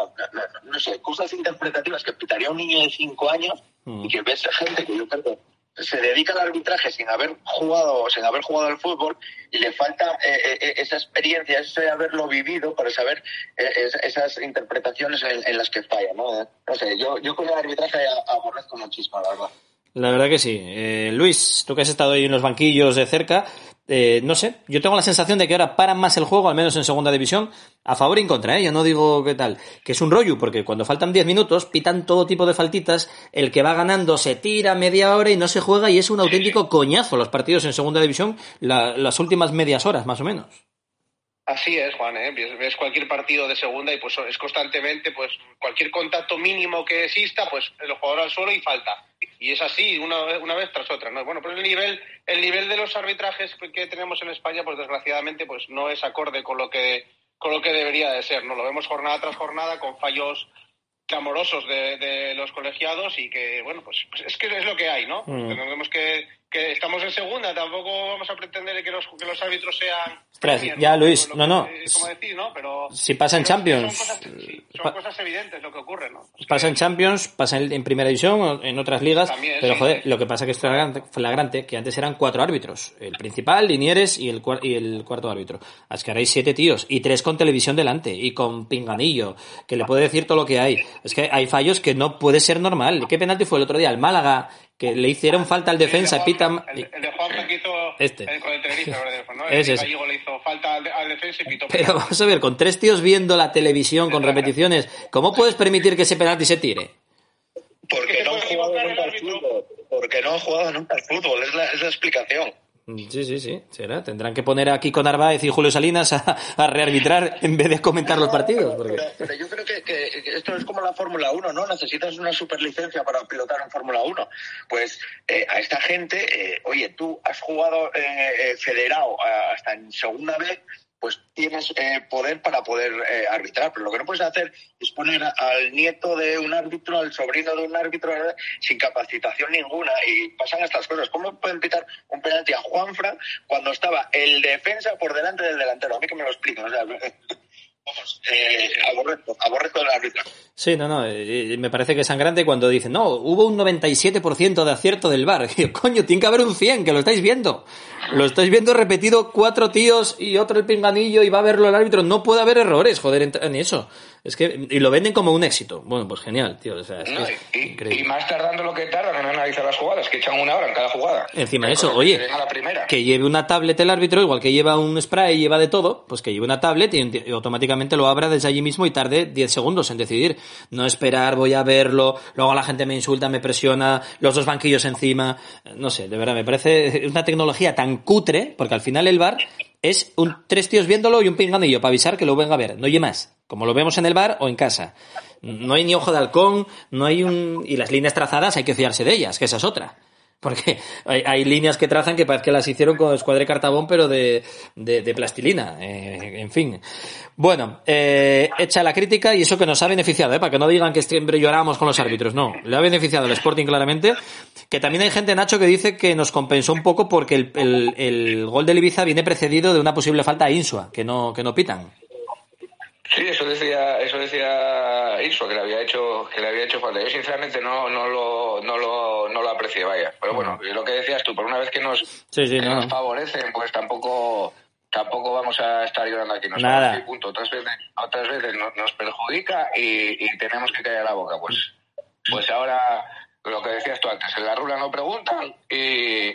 no sé, cosas interpretativas que pitaría un niño de 5 años y que ves gente que yo creo que se dedica al arbitraje sin haber jugado sin haber jugado al fútbol y le falta eh, eh, esa experiencia, ese haberlo vivido para saber eh, es- esas interpretaciones en, las que falla, ¿no? No sé, yo, yo con el arbitraje aborrezco muchísimo, la verdad. La verdad que sí. Eh, Luis, tú que has estado ahí en los banquillos de cerca, eh, no sé, yo tengo la sensación de que ahora paran más el juego, al menos en segunda división, a favor y en contra, ¿eh? Yo no digo qué tal, que es un rollo, porque cuando faltan 10 minutos pitan todo tipo de faltitas, el que va ganando se tira media hora y no se juega y es un auténtico coñazo los partidos en segunda división la- las últimas medias horas, más o menos. Así es, Juan, ¿eh? ves, ves cualquier partido de segunda y pues es constantemente, pues cualquier contacto mínimo que exista, pues el jugador al suelo y falta. Y es así, una, vez- una vez tras otra, ¿no? Bueno, pues el nivel, el nivel de los arbitrajes que- que tenemos en España, pues desgraciadamente, pues no es acorde con lo que, con lo que debería de ser, ¿no? Lo vemos jornada tras jornada con fallos clamorosos de, de los colegiados y que, bueno, pues, pues es que es lo que hay, ¿no? Pues Mm. tenemos que, que estamos en segunda, tampoco vamos a pretender que los, que los árbitros sean ya. Luis, no, que- no. eh, como decir, ¿no? Pero Si pasa en Champions, Son, cosas, sí, son pa- cosas evidentes lo que ocurre, ¿no? Pasa en Champions, pasa en, en Primera División, en otras ligas, También, pero sí, joder, sí. lo que pasa que es flagrante, flagrante, que antes eran cuatro árbitros, el principal, Linieres y el, y el cuarto árbitro. Es que ahora hay siete tíos, y tres con televisión delante, y con pinganillo, que le puede decir todo lo que hay. Es que hay fallos que no puede ser normal. ¿Qué penalti fue el otro día? El Málaga, que le hicieron falta al defensa, pita... El, el de Juanma que hizo Este. el, con el Tenerife, ¿no? Ese El es. gallego le hizo falta al, al defensa y pitó. Pero vamos a ver, con tres tíos viendo la televisión con repeticiones, ¿cómo puedes permitir que ese penalti se tire? Porque no han jugado nunca al fútbol. Porque no han jugado nunca al fútbol, es la, es la explicación. Sí, sí, sí, será. Tendrán que poner aquí con Narváez y Julio Salinas a, a rearbitrar en vez de comentar los partidos. Porque... Pero, pero yo creo que, esto es como la Fórmula 1, ¿no? Necesitas una superlicencia para pilotar en Fórmula 1. Pues eh, a esta gente, eh, oye, tú has jugado eh, eh, federado hasta en segunda vez, pues tienes eh, poder para poder eh, arbitrar. Pero lo que no puedes hacer es poner al nieto de un árbitro, al sobrino de un árbitro, eh, sin capacitación ninguna. Y pasan estas cosas. ¿Cómo pueden pitar un penalti a Juanfra cuando estaba el defensa por delante del delantero? A mí que me lo expliquen. O sea, vamos, eh, aborrezco, aborrezco el árbitro. Sí, no, no, eh, me parece que es sangrante cuando dicen, no, hubo un 97% de acierto del bar. Coño, tiene que haber un 100, que lo estáis viendo. Lo estáis viendo repetido cuatro tíos y otro el pinganillo y va a verlo el árbitro. No puede haber errores, joder, en, eso. Es que, y lo venden como un éxito. Bueno, pues genial, tío. O sea, es No, y, y más tardando lo que tardan en analizar las jugadas, que echan una hora en cada jugada. Encima de eso, oye, la que lleve una tablet el árbitro, igual que lleva un spray y lleva de todo, pues que lleve una tablet y, y automáticamente lo abra desde allí mismo y tarde 10 segundos en decidir. No esperar, voy a verlo, luego la gente me insulta, me presiona, los dos banquillos encima. No sé, de verdad, me parece una tecnología tan cutre, porque al final el bar es un tres tíos viéndolo y un pinganillo para avisar que lo venga a ver. No oye más. Como lo vemos en el bar o en casa. No hay ni ojo de halcón, no hay un... Y las líneas trazadas hay que fiarse de ellas, que esa es otra. Porque hay, hay líneas que trazan que parece que las hicieron con escuadre cartabón, pero de, de, de plastilina. Eh, en fin. Bueno, eh, hecha la crítica y eso que nos ha beneficiado, ¿eh? para que no digan que siempre lloramos con los árbitros. No, le ha beneficiado el Sporting claramente. Que también hay gente, Nacho, que dice que nos compensó un poco porque el, el, el gol del Ibiza viene precedido de una posible falta a Insua, que no, que no pitan. Sí, eso decía, eso decía Iso, que le había hecho, que le había hecho falta. Yo sinceramente no, no lo, no lo, no lo aprecié, vaya. Pero bueno, lo que decías tú, por una vez que nos, Sí, sí, que no. nos favorecen, pues tampoco, tampoco vamos a estar llorando aquí. Nos Nada. punto. Otras veces, otras veces nos, nos perjudica y, y tenemos que callar la boca. Pues, pues ahora, lo que decías tú antes, en la rula no preguntan y,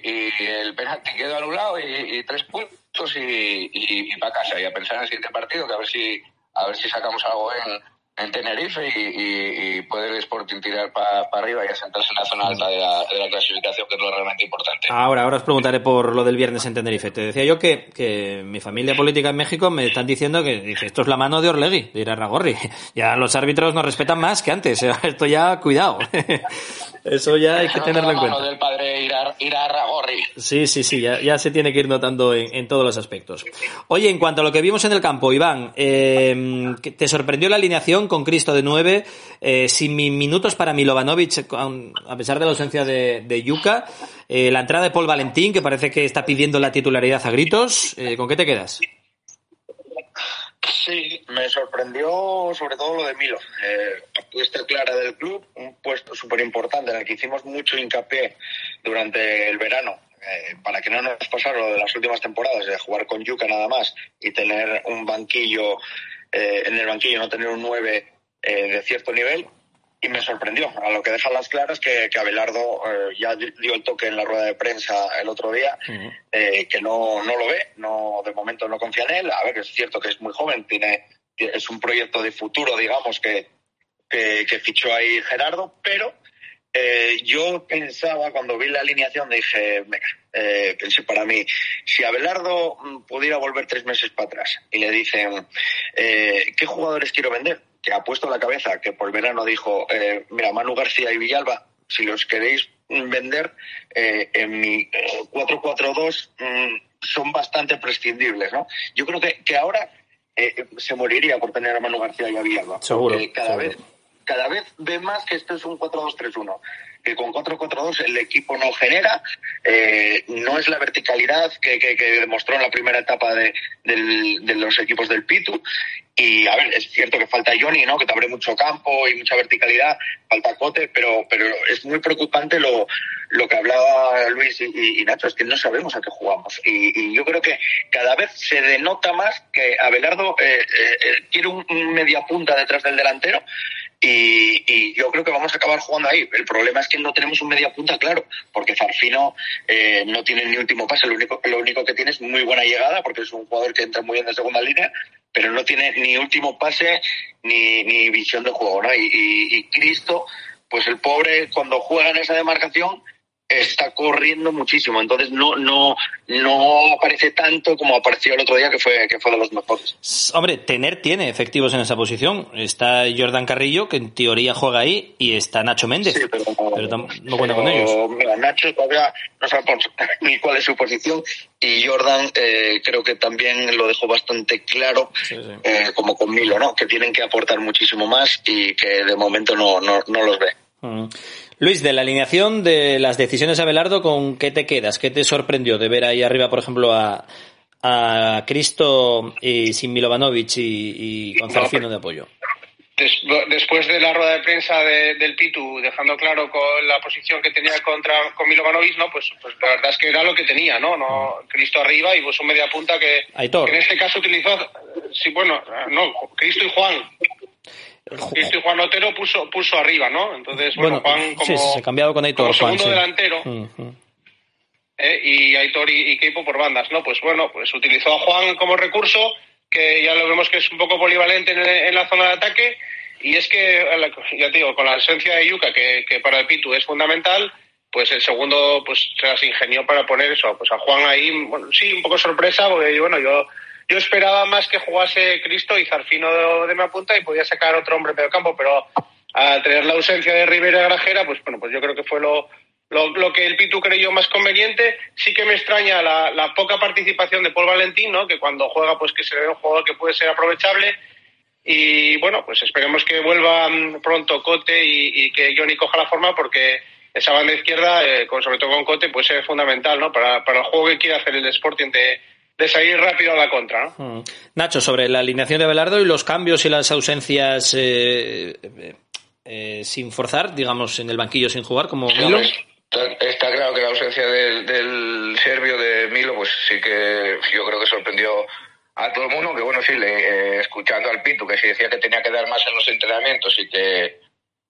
y el penalti quedó anulado y, y tres puntos y, y, y para casa. Y a pensar en el siguiente partido, que a ver si, a ver si sacamos algo en, en Tenerife y, y, y poder el Sporting tirar para arriba y asentarse en la zona alta de la, de la clasificación, que es lo realmente importante. Ahora, ahora os preguntaré por lo del viernes en Tenerife. Te decía yo que, que mi familia política en México me están diciendo que dice, esto es la mano de Orlegui, de Irarragorri. Ya los árbitros nos respetan más que antes. Esto ya, cuidado. Eso ya hay que tenerlo en cuenta. del padre Ira- Irarragorri. Sí, sí, sí, ya, ya se tiene que ir notando en, en todos los aspectos. Oye, en cuanto a lo que vimos en el campo, Iván, eh, ¿te sorprendió la alineación con Cristo de 9, eh, sin mi- minutos para Milovanovic, a pesar de la ausencia de, de Yuka, eh, la entrada de Paul Valentín, que parece que está pidiendo la titularidad a gritos, eh, ¿con qué te quedas? Sí, me sorprendió sobre todo lo de Milo. Eh, apuesta clara del club, un puesto súper importante en el que hicimos mucho hincapié durante el verano eh, para que no nos pasara lo de las últimas temporadas, de jugar con Yuca nada más y tener un banquillo, eh, en el banquillo no tener un 9 eh, de cierto nivel. Y me sorprendió, a lo que dejan las claras, que, que Abelardo eh, ya di- dio el toque en la rueda de prensa el otro día, eh, que no, no lo ve, no de momento no confía en él. A ver, es cierto que es muy joven, tiene es un proyecto de futuro, digamos, que, que, que fichó ahí Gerardo, pero eh, yo pensaba, cuando vi la alineación, dije, venga, eh, pensé para mí, si Abelardo mm, pudiera volver tres meses para atrás y le dicen, eh, ¿qué jugadores quiero vender? Que ha puesto la cabeza, que por verano dijo, eh, mira, Manu García y Villalba, si los queréis mm, vender, eh, en mi eh, 4-4-2 mm, son bastante prescindibles, ¿no? Yo creo que, que ahora eh, se moriría por tener a Manu García y a Villalba. Seguro, cada seguro. vez cada vez ve más que esto es un 4-2-3-1. Que con 4-4-2 el equipo no genera, eh, no es la verticalidad que, que- demostró en la primera etapa de, del- de los equipos del Pitu. Y a ver, es cierto que falta Johnny, ¿no? Que te abre mucho campo y mucha verticalidad, falta Cote, pero, pero es muy preocupante lo, lo que hablaba Luis y, Nacho, es que no sabemos a qué jugamos. Y, yo creo que cada vez se denota más que Abelardo eh, eh, eh, quiere un, un media punta detrás del delantero y, y yo creo que vamos a acabar jugando ahí. El problema es que no tenemos un media punta claro, porque Zarfino eh, no tiene ni último pase, lo único, lo único que tiene es muy buena llegada, porque es un jugador que entra muy bien de segunda línea, pero no tiene ni último pase ni, ni visión de juego, ¿no? Y, y- y Cristo, pues el pobre cuando juega en esa demarcación está corriendo muchísimo, entonces no no no aparece tanto como apareció el otro día que fue que fue de los mejores. Hombre, tener tiene efectivos en esa posición. Está Jordan Carrillo, que en teoría juega ahí, y está Nacho Méndez. pero tam- no cuenta con Pero, ellos. Mira, Nacho todavía no sabemos ni cuál es su posición y Jordan eh, creo que también lo dejó bastante claro, eh, como con Milo, ¿no? Que tienen que aportar muchísimo más y que de momento no, no, no los ve. Mm. Luis, de la alineación de las decisiones de Abelardo, ¿con qué te quedas? ¿Qué te sorprendió de ver ahí arriba, por ejemplo, a, a Cristo y sin Milovanovic y, y con Zarfino de apoyo? Des- después de la rueda de prensa de- del Pitu, dejando claro con la posición que tenía contra con Milovanovic, no, pues, pues la verdad es que era lo que tenía, ¿no? no Cristo arriba y pues un media punta que, que en este caso utilizó, sí, bueno, no, Cristo y Juan. Cristo y Juan Otero puso puso arriba, ¿no? Entonces, bueno, Juan como, sí, sí, se ha cambiado con Aitor, como Juan, segundo sí. delantero Mm, mm. ¿eh? y Aitor y, y Keipo por bandas, ¿no? Pues bueno, pues utilizó a Juan como recurso, que ya lo vemos que es un poco polivalente en, en la zona de ataque, y es que, ya te digo, con la ausencia de Yuka, que, que para el Pitu es fundamental, pues el segundo pues se las ingenió para poner eso, pues a Juan ahí, bueno, sí, un poco sorpresa, porque bueno, yo yo esperaba más que jugase Cristo y Zarfino de, de me apunta y podía sacar otro hombre medio campo, pero al tener la ausencia de Rivera Grajera, pues bueno, pues yo creo que fue lo, lo, que el Pitu creyó más conveniente. Sí que me extraña la, la poca participación de Paul Valentín, ¿no? que cuando juega pues que se ve un jugador que puede ser aprovechable. Y bueno, pues esperemos que vuelvan pronto Cote y, y que Johnny coja la forma porque esa banda izquierda, eh, con, sobre todo con Cote, puede ser fundamental ¿no? para, para el juego que quiere hacer el Sporting de, de salir rápido a la contra. ¿no? Mm. Nacho, sobre la alineación de Belardo y los cambios y las ausencias eh, eh, sin forzar, digamos, en el banquillo sin jugar, como Milo. Está, está claro que la ausencia del, del serbio de Milo, pues sí que yo creo que sorprendió a todo el mundo, que bueno, sí, le, eh, escuchando al Pitu, que sí decía que tenía que dar más en los entrenamientos y que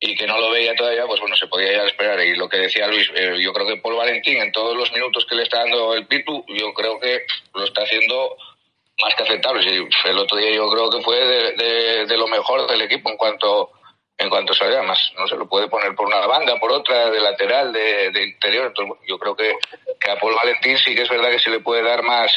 y que no lo veía todavía, pues bueno, se podía ya esperar. Y lo que decía Luis, eh, yo creo que Paul Valentín, en todos los minutos que le está dando el Pitu, yo creo que lo está haciendo más que aceptable. Sí, el otro día yo creo que fue de, de, lo mejor del equipo en cuanto en cuanto salga más. No se lo puede poner por una banda, por otra, de lateral, de, de interior. Entonces, yo creo que, que a Paul Valentín sí que es verdad que se le puede dar más,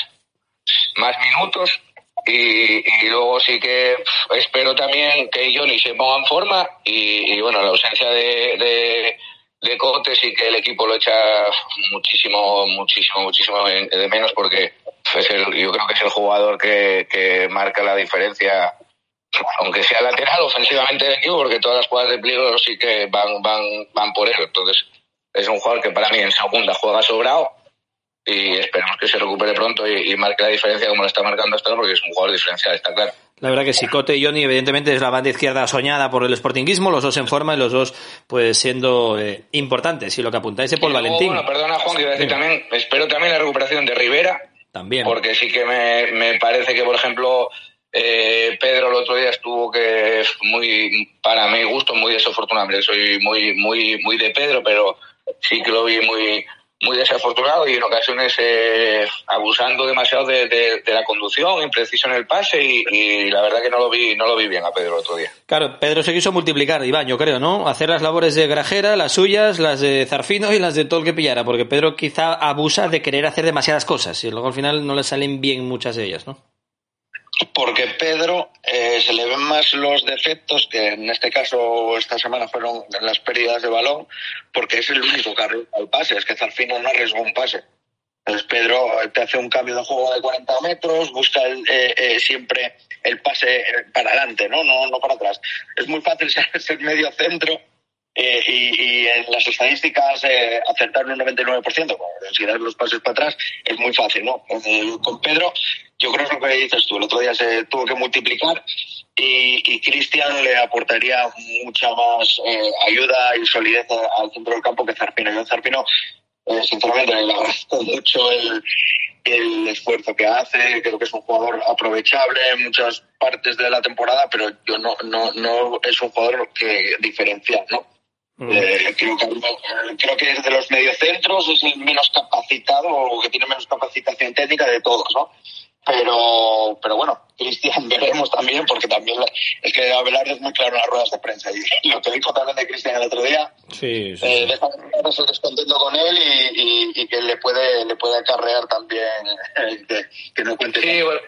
más minutos y, y luego sí que espero también que Johnny se ponga en forma y, bueno, la ausencia de, de, de Cote que el equipo lo echa muchísimo, muchísimo, muchísimo de, menos porque es el, yo creo que es el jugador que, que marca la diferencia aunque sea lateral ofensivamente del equipo porque todas las jugadas de peligro sí que van, van, van por él. Entonces es un jugador que para mí en segunda juega sobrado y esperemos que se recupere pronto y, y marque la diferencia como lo está marcando hasta ahora porque es un jugador diferencial, está claro. La verdad que sí, Cote y Johnny evidentemente es la banda izquierda soñada por el sportinguismo, los dos en forma y los dos pues siendo eh, importantes. Y lo que apuntáis Y luego, Valentín. Bueno, perdona Juan, que iba a decir también, espero también la recuperación de Rivera, También. porque sí que me, me parece que, por ejemplo, eh, Pedro el otro día estuvo que es muy, para mi gusto, muy desafortunado. Soy muy, muy, muy de Pedro, pero sí que lo vi muy, muy desafortunado y en ocasiones eh, abusando demasiado de, de, la conducción, impreciso en el pase y, y la verdad que no lo vi, no lo vi bien a Pedro el otro día. Claro, Pedro se quiso multiplicar, Iván, yo creo, ¿no? Hacer las labores de Grajera, las suyas, las de Zarfino y las de todo el que pillara, porque Pedro quizá abusa de querer hacer demasiadas cosas y luego al final no le salen bien muchas de ellas, ¿no? Porque Pedro eh, se le ven más los defectos, que en este caso esta semana fueron las pérdidas de balón, porque es el único que arriesga el pase, es que Zarfino no arriesgó un pase. Entonces Pedro te hace un cambio de juego de 40 metros, busca el, eh, eh, siempre el pase para adelante, ¿no? No, no para atrás. Es muy fácil ser, medio centro eh, y, en las estadísticas eh, acertar un 99%, bueno, si das los pases para atrás es muy fácil, ¿no? Eh, con Pedro, yo creo que lo que dices tú, el otro día se tuvo que multiplicar y, y Cristian le aportaría mucha más eh, ayuda y solidez al centro del campo que Zarpino. Yo Zarpino, eh, sinceramente, le agradezco mucho el, el esfuerzo que hace, creo que es un jugador aprovechable en muchas partes de la temporada, pero yo no, no, no es un jugador que diferencial, ¿no? Eh, creo, que, creo que es de los mediocentros, es el menos capacitado o que tiene menos capacitación técnica de todos, ¿no? Pero, pero bueno, Cristian veremos también, porque también es que Abelardo es muy claro en las ruedas de prensa. Y lo que dijo también de Cristian el otro día, Sí, sí. eh, deja el descontento con él y, y, y, que le puede, le puede acarrear también eh, que, que, no cuente. Sí, bueno,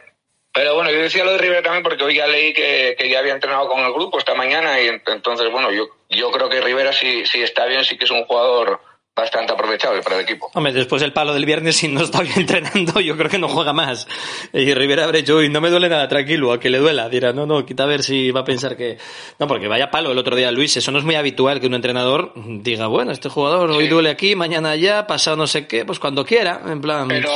pero bueno, yo decía lo de Rivera también porque hoy ya leí que, que ya había entrenado con el grupo esta mañana y entonces, bueno, yo, yo creo que Rivera si, si está bien, sí que es un jugador bastante aprovechable para el equipo. Hombre, después del palo del viernes, si no está bien entrenando, yo creo que no juega más. Y Rivera habrá dicho, uy, no me duele nada, tranquilo, a que le duela. Dirá, no, no, quita a ver si va a pensar que... No, porque vaya palo el otro día, Luis, eso no es muy habitual que un entrenador diga, bueno, este jugador hoy duele aquí, mañana allá, pasado no sé qué, pues cuando quiera, en plan... Pero,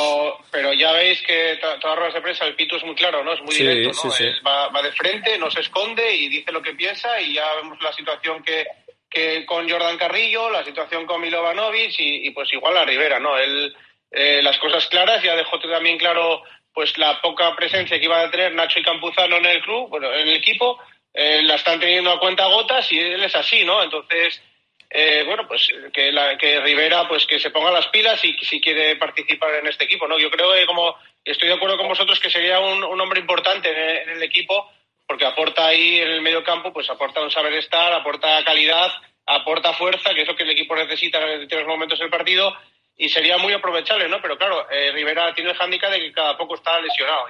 pero ya veis que to- todas las de prensa el Pitu es muy claro, ¿no? Es muy Sí, directo, ¿no? sí, sí. Va, va de frente, no se esconde y dice lo que piensa y ya vemos la situación que, que con Jordan Carrillo, la situación con Milovanovic y, y pues igual a Rivera, ¿no? Él, eh, las cosas claras, ya dejó también claro pues la poca presencia que iban a tener Nacho y Campuzano en el club, bueno, en el equipo, eh, la están teniendo a cuenta gotas y él es así, ¿no? Entonces, eh, bueno, pues que, la, que Rivera pues que se ponga las pilas y si quiere participar en este equipo, ¿no? Yo creo que como estoy de acuerdo con vosotros que sería un, un hombre importante en el, en el equipo porque aporta ahí en el medio campo, pues aporta un saber estar, aporta calidad, aporta fuerza, que es lo que el equipo necesita en determinados momentos del partido y sería muy aprovechable, ¿no? Pero claro, eh, Rivera tiene el hándicap de que cada poco está lesionado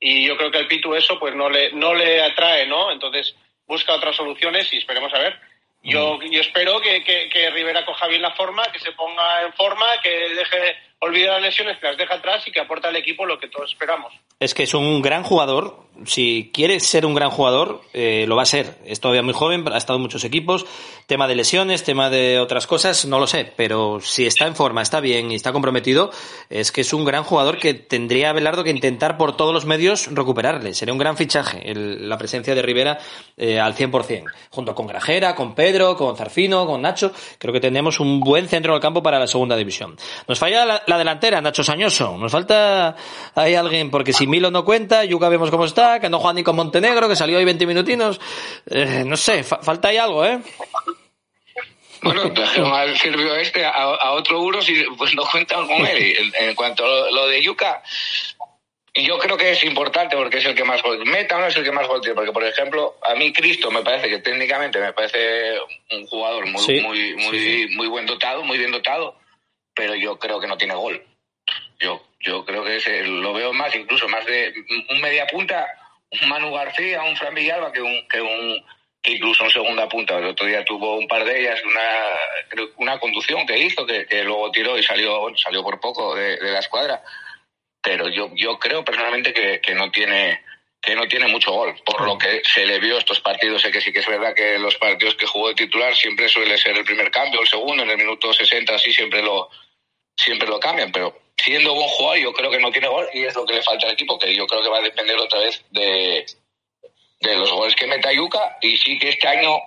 y, y yo creo que el Pitu eso pues no le, no le atrae, ¿no? Entonces busca otras soluciones y esperemos a ver. Yo, yo espero que, que, que Rivera coja bien la forma, que se ponga en forma, que deje olvide las lesiones, que las deja atrás y que aporta al equipo lo que todos esperamos. Es que es un gran jugador. Si quiere ser un gran jugador, eh, lo va a ser. Es todavía muy joven, ha estado en muchos equipos. Tema de lesiones, tema de otras cosas, no lo sé. Pero si está en forma, está bien y está comprometido, es que es un gran jugador que tendría Abelardo que intentar por todos los medios recuperarle. Sería un gran fichaje la presencia de Rivera eh, al 100%. Junto con Grajera, con Pedro, con Zarfino, con Nacho. Creo que tenemos un buen centro del campo para la segunda división. Nos falla la, la delantera, Nacho Sañoso. Nos falta ahí alguien, porque si Milo no cuenta, Yuca vemos cómo está, que no juega ni con Montenegro, que salió ahí 20 minutinos. Eh, no sé, fa- falta ahí algo, ¿eh? Bueno, trajeron al Silvio este a, a otro Uros y pues no cuentan con él. En, en cuanto a lo, lo de Yuca, yo creo que es importante porque es el que más gol meta no es el que más gol tiene. Porque, por ejemplo, a mí Cristo me parece que técnicamente me parece un jugador muy, Sí, muy, muy, sí, muy buen dotado, muy bien dotado, pero yo creo que no tiene gol. Yo, yo creo que ese, lo veo más, incluso más de un media punta, un Manu García, un Fran Villalba, que un, que un que incluso un segunda punta. El otro día tuvo un par de ellas, una, una conducción que hizo, que, luego tiró y salió, salió por poco de, de la escuadra. Pero yo, yo creo personalmente que, que no tiene que no tiene mucho gol, por lo que se le vio estos partidos, sé que sí que es verdad que los partidos que jugó de titular siempre suele ser el primer cambio, el segundo, en el minuto 60 así siempre lo, siempre lo cambian, pero siendo buen jugador yo creo que no tiene gol y es lo que le falta al equipo, que yo creo que va a depender otra vez de, de los goles que meta Yuca y sí que este año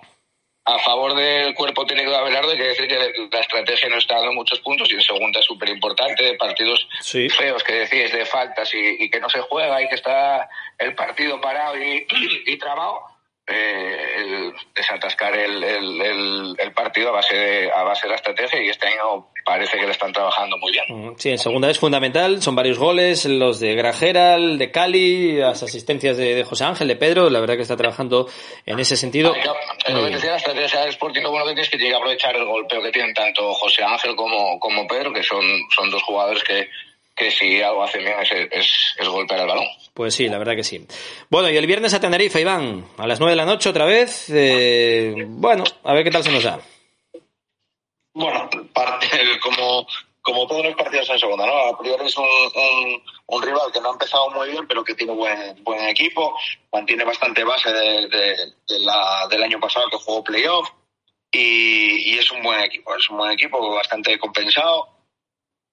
a favor del cuerpo técnico de Abelardo hay que decir que la estrategia no está dando muchos puntos y en segunda es súper importante, de partidos feos que decís de faltas y, y que no se juega y que está el partido parado y, y trabado, eh, el desatascar el, el, el, el partido a base, de, a base de la estrategia y este año parece que lo están trabajando muy bien. Sí, en segunda es fundamental, son varios goles, los de Grajera, el de Cali, las asistencias de, de José Ángel, de Pedro, la verdad que está trabajando en ese sentido. Lo que decía la estrategia del Sporting, lo bueno que tienes es que tiene que aprovechar el golpeo que tienen tanto José Ángel como, como Pedro, que son, son dos jugadores que, que si algo hacen bien es, es, es golpear el balón. Pues sí, la verdad que sí. Bueno, y el viernes a Tenerife, Iván, a las 9 de la noche otra vez. eh, bueno, a ver qué tal se nos da. Bueno, parte, como, como todos los partidos en segunda, ¿no? A priori es un, un, un rival que no ha empezado muy bien, pero que tiene buen, buen equipo, mantiene bastante base de, de, de la, del año pasado que jugó playoff y, y es un buen equipo, es un buen equipo bastante compensado.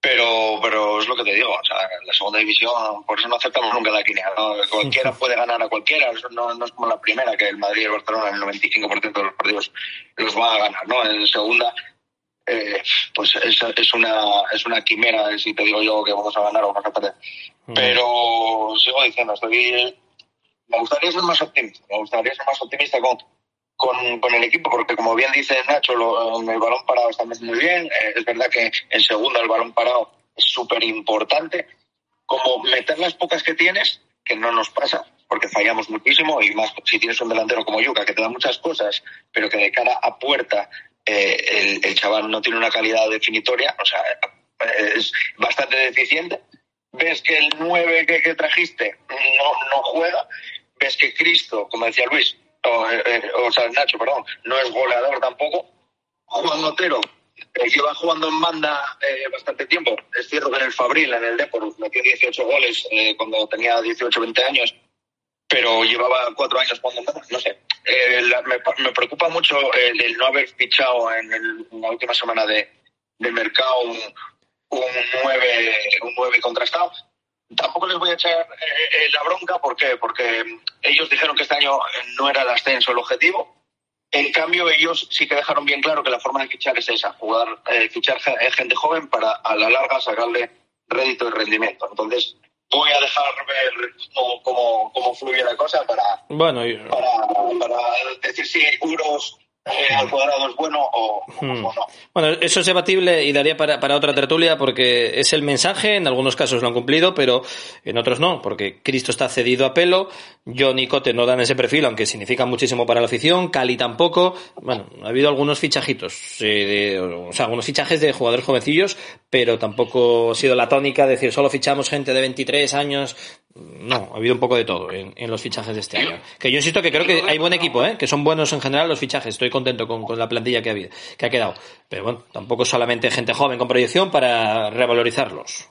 Pero, pero es lo que te digo, o sea, la segunda división, por eso no aceptamos nunca la quiniela, ¿no? Cualquiera puede ganar a cualquiera, eso no, no es como la primera, que el Madrid y el Barcelona en el 95% de los partidos los van a ganar, ¿no? En segunda, eh, pues es, es una es una quimera si te digo yo que vamos a ganar o vamos a perder. Pero sigo diciendo, estoy me gustaría ser más optimista, me gustaría ser más optimista con, con, con el equipo, porque como bien dice Nacho, lo, el balón parado estamos muy bien. Eh, es verdad que en segunda el balón parado es súper importante. Como meter las pocas que tienes, que no nos pasa, porque fallamos muchísimo, y más si tienes un delantero como Yuka, que te da muchas cosas, pero que de cara a puerta eh, el, el, chaval no tiene una calidad definitoria, o sea, es bastante deficiente. Ves que el 9 que, que trajiste no, no juega, ves que Cristo, como decía Luis, o, eh, o sea, Nacho, perdón, no es goleador tampoco. Juan Otero eh, lleva jugando en banda eh, bastante tiempo. Es cierto que en el Fabril, en el Depor, metió 18 goles eh, cuando tenía 18 20 años, pero llevaba cuatro años jugando en banda. No sé. Eh, la, me, me, preocupa mucho el, el, no haber fichado en, el, en la última semana de, de mercado un, un 9 un 9 contrastado tampoco les voy a echar eh, la bronca ¿por qué? porque ellos dijeron que este año no era el ascenso el objetivo en cambio ellos sí que dejaron bien claro que la forma de fichar es esa jugar eh, fichar gente joven para a la larga sacarle rédito y rendimiento entonces voy a dejar ver cómo, cómo, cómo fluye la cosa para, bueno, para, para decir si Uros eh, al cuadrado es bueno o, hmm. o, no. Bueno, eso es debatible y daría para, para, otra tertulia porque es el mensaje, en algunos casos lo han cumplido, pero en otros no, porque Cristo está cedido a pelo, John y Cote no dan ese perfil, aunque significa muchísimo para la afición, Cali tampoco, bueno, ha habido algunos fichajitos, eh, de, o sea, algunos fichajes de jugadores jovencillos, pero tampoco ha sido la tónica decir solo fichamos gente de 23 años, No, ha habido un poco de todo en, en los fichajes de este año. Que yo insisto que creo que hay buen equipo, ¿eh? que son buenos en general los fichajes. Estoy contento con, con la plantilla que ha, habido, que ha quedado. Pero bueno, tampoco solamente gente joven con proyección para revalorizarlos.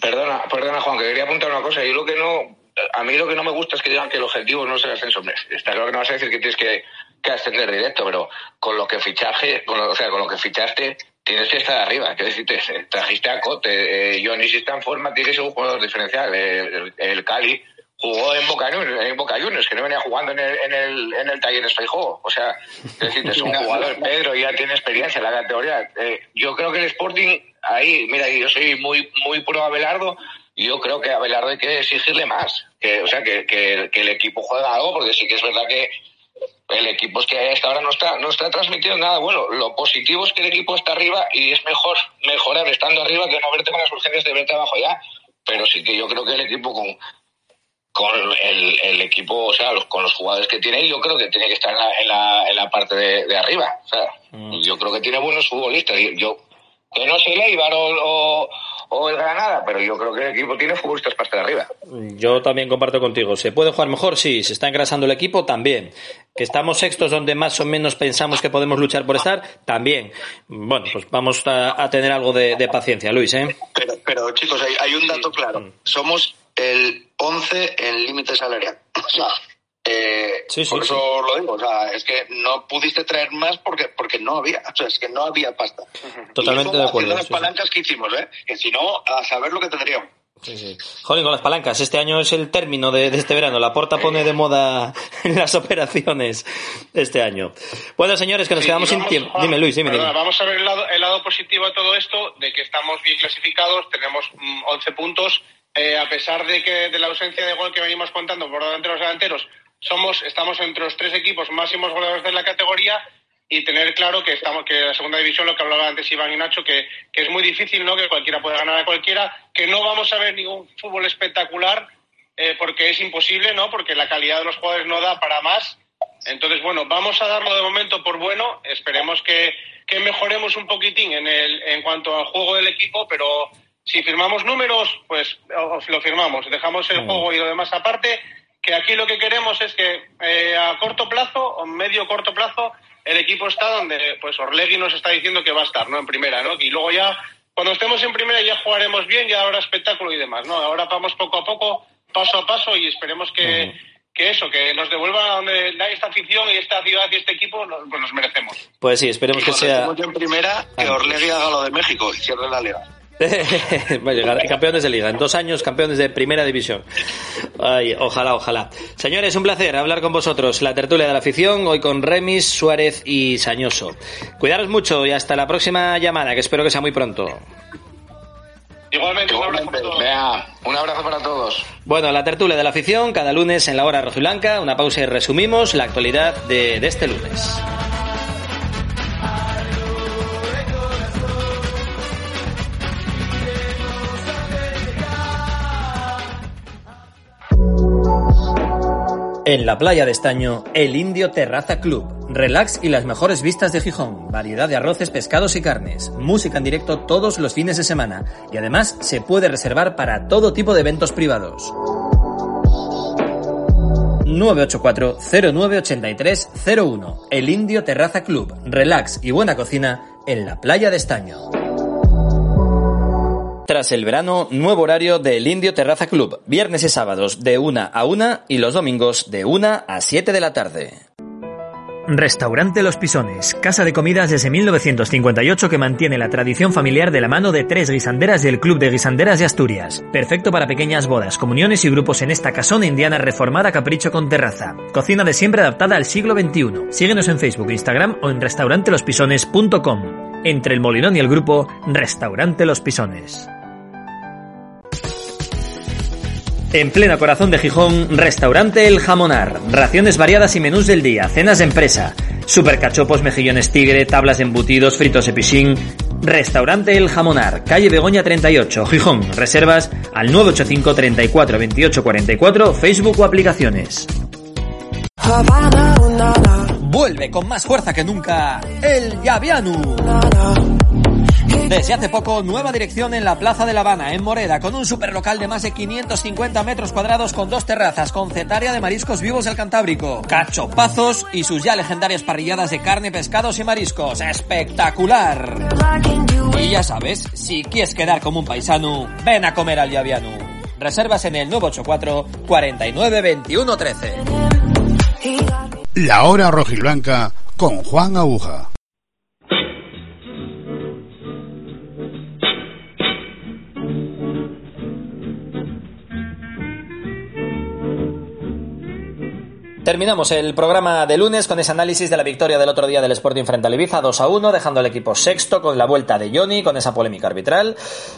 Perdona, perdona Juan, que quería apuntar una cosa. Yo lo que no, a mí lo que no me gusta es que digan que el objetivo no es el ascenso. Está claro que no vas a decir que tienes que, que ascender directo, pero con lo que fichaje, con o sea, con lo que fichaste, tienes que estar arriba. Quiero decir, te- trajiste a Cote, eh, Johnny si está en forma, tiene que ser un jugador diferencial. El, el Cali jugó en Boca, Juniors, en Boca Juniors, que no venía jugando en el, en el, en el taller Espejo. O sea, es decir, es un jugador, Pedro ya tiene experiencia en la categoría. Eh, yo creo que el Sporting, ahí, mira, yo soy muy, muy pro Abelardo, yo creo que a Abelardo hay que exigirle más. Que, o sea, que, que, que el equipo juega algo, porque sí que es verdad que el equipo es que hasta ahora no está, no está transmitiendo nada bueno. Lo positivo es que el equipo está arriba y es mejor mejorar estando arriba que no verte con las urgencias de verte abajo ya. Pero sí que yo creo que el equipo con, con el, el equipo, o sea, los, con los jugadores que tiene, yo creo que tiene que estar en la, en la, en la parte de, de arriba. O sea, yo creo que tiene buenos futbolistas. Yo, que no sé el Eibar o, o, o el Granada, pero yo creo que el equipo tiene futbolistas para estar arriba. Yo también comparto contigo. ¿Se puede jugar mejor? Sí. ¿Se está engrasando el equipo? También. ¿Que estamos sextos donde más o menos pensamos que podemos luchar por estar? También. Bueno, pues vamos a, a tener algo de, de paciencia, Luis, ¿eh? Pero, pero chicos, hay, hay un dato claro. Somos el 11 en límite salarial. O sea, eh, Sí, sí, por sí. eso lo digo. O sea, es que no pudiste traer más porque porque no había. O sea, es que no había pasta. Totalmente Y de luego, acuerdo, las palancas que hicimos, ¿eh? Que si no, a saber lo que tendríamos. Sí, sí. Joder, con las palancas. Este año es el término de, de este verano. La porta pone de moda las operaciones este año. Bueno, señores, que nos Sí, quedamos sin tiempo. Dime, Luis, dime. perdona, dime. vamos a ver el lado, el lado positivo de todo esto, de que estamos bien clasificados, tenemos mm, 11 puntos, eh, a pesar de que de la ausencia de gol que venimos contando por delante de los delanteros, somos, estamos entre los tres equipos máximos goleadores de la categoría y tener claro que estamos que la segunda división, lo que hablaba antes Iván y Nacho, que, que es muy difícil, ¿no? Que cualquiera puede ganar a cualquiera, que no vamos a ver ningún fútbol espectacular eh, porque es imposible, ¿no? Porque la calidad de los jugadores no da para más. Entonces, bueno, vamos a darlo de momento por bueno. Esperemos que, que mejoremos un poquitín en, el, en cuanto al juego del equipo, pero si firmamos números, pues lo firmamos. Dejamos el juego y lo demás aparte. Que aquí lo que queremos es que eh, a corto plazo o medio corto plazo el equipo está donde pues Orlegui nos está diciendo que va a estar, ¿no? En primera, ¿no? Y luego ya, cuando estemos en primera ya jugaremos bien, ya habrá espectáculo y demás, ¿no? Ahora vamos poco a poco, paso a paso y esperemos que, que eso, que nos devuelva a donde da esta afición y esta ciudad y este equipo, nos- pues nos merecemos. Pues sí, esperemos Y que sea. en primera, que Orlegui haga lo de México y cierre la liga. Va a llegar campeones de liga. En dos años, campeones de primera división. Ay, ojalá, ojalá. Señores, un placer hablar con vosotros. La tertulia de la afición, hoy con Remis, Suárez y Sañoso. Cuidaros mucho y hasta la próxima llamada, que espero que sea muy pronto. Igualmente, un abrazo para todos. Venga, un abrazo para todos. Bueno, la tertulia de la afición, cada lunes en la hora rojiblanca. Una pausa y resumimos la actualidad de, de este lunes. En la playa de Estaño, el Indio Terraza Club. Relax y las mejores vistas de Gijón. Variedad de arroces, pescados y carnes. Música en directo todos los fines de semana. Y además se puede reservar para todo tipo de eventos privados. 984-098301. El Indio Terraza Club. Relax y buena cocina en la playa de Estaño. Tras el verano, nuevo horario del Indio Terraza Club. Viernes y sábados de 1 a 1 y los domingos de 1 a 7 de la tarde. Restaurante Los Pisones, casa de comidas desde 1958 que mantiene la tradición familiar de la mano de tres guisanderas del Club de Guisanderas de Asturias. Perfecto para pequeñas bodas, comuniones y grupos en esta casona indiana reformada capricho con terraza. Cocina de siempre adaptada al siglo XXI. Síguenos en Facebook, Instagram o en restaurantelospisones.com. Entre el Molinón y el grupo, Restaurante Los Pisones. En pleno corazón de Gijón, restaurante El Jamonar. Raciones variadas y menús del día, cenas de empresa, supercachopos, mejillones tigre, tablas de embutidos, fritos epichín. Restaurante El Jamonar, calle Begoña 38, Gijón. Reservas al 985 34 28 44, Facebook o aplicaciones. Vuelve con más fuerza que nunca el Yavianu. Desde hace poco, nueva dirección en la Plaza de La Habana, en Moreda, con un superlocal de más de 550 metros cuadrados con dos terrazas, con cetaria de mariscos vivos del Cantábrico, cachopazos y sus ya legendarias parrilladas de carne, pescados y mariscos. ¡Espectacular! Y ya sabes, si quieres quedar como un paisano, ven a comer al Yaviano. Reservas en el 984 49 21 13. La hora rojiblanca con Juan Aguja. Terminamos el programa de lunes con ese análisis de la victoria del otro día del Sporting frente al Ibiza 2 a 1, dejando al equipo sexto con la vuelta de Johnny, con esa polémica arbitral.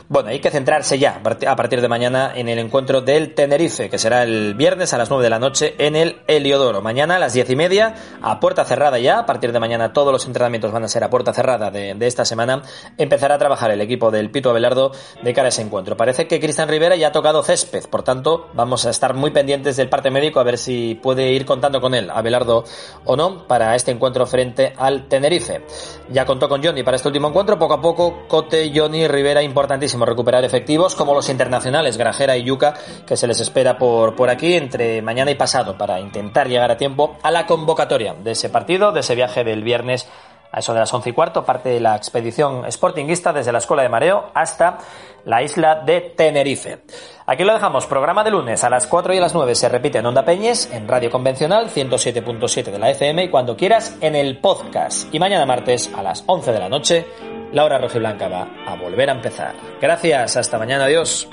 Bueno, hay que centrarse ya a partir de mañana en el encuentro del Tenerife, que será el viernes a las 9 de la noche en el Heliodoro. Mañana a las 10 y media, a puerta cerrada ya, a partir de mañana todos los entrenamientos van a ser a puerta cerrada de, de esta semana, empezará a trabajar el equipo del Pito Abelardo de cara a ese encuentro. Parece que Cristian Rivera ya ha tocado césped, por tanto, vamos a estar muy pendientes del parte médico a ver si puede ir con contando con él, Abelardo o no, para este encuentro frente al Tenerife. Ya contó con Johnny para este último encuentro, poco a poco Cote, Johnny, Rivera, importantísimo recuperar efectivos como los internacionales Grajera y Yuca, que se les espera por, por aquí entre mañana y pasado para intentar llegar a tiempo a la convocatoria de ese partido, de ese viaje del viernes a eso de las once y cuarto, parte de la expedición sportinguista desde la Escuela de Mareo hasta la isla de Tenerife. Aquí lo dejamos, programa de lunes a las 4 y a las 9 se repite en Onda Peñes, en radio convencional 107.7 de la FM y cuando quieras en el podcast. Y mañana martes a las 11 de la noche, la hora rojiblanca va a volver a empezar. Gracias, hasta mañana, adiós.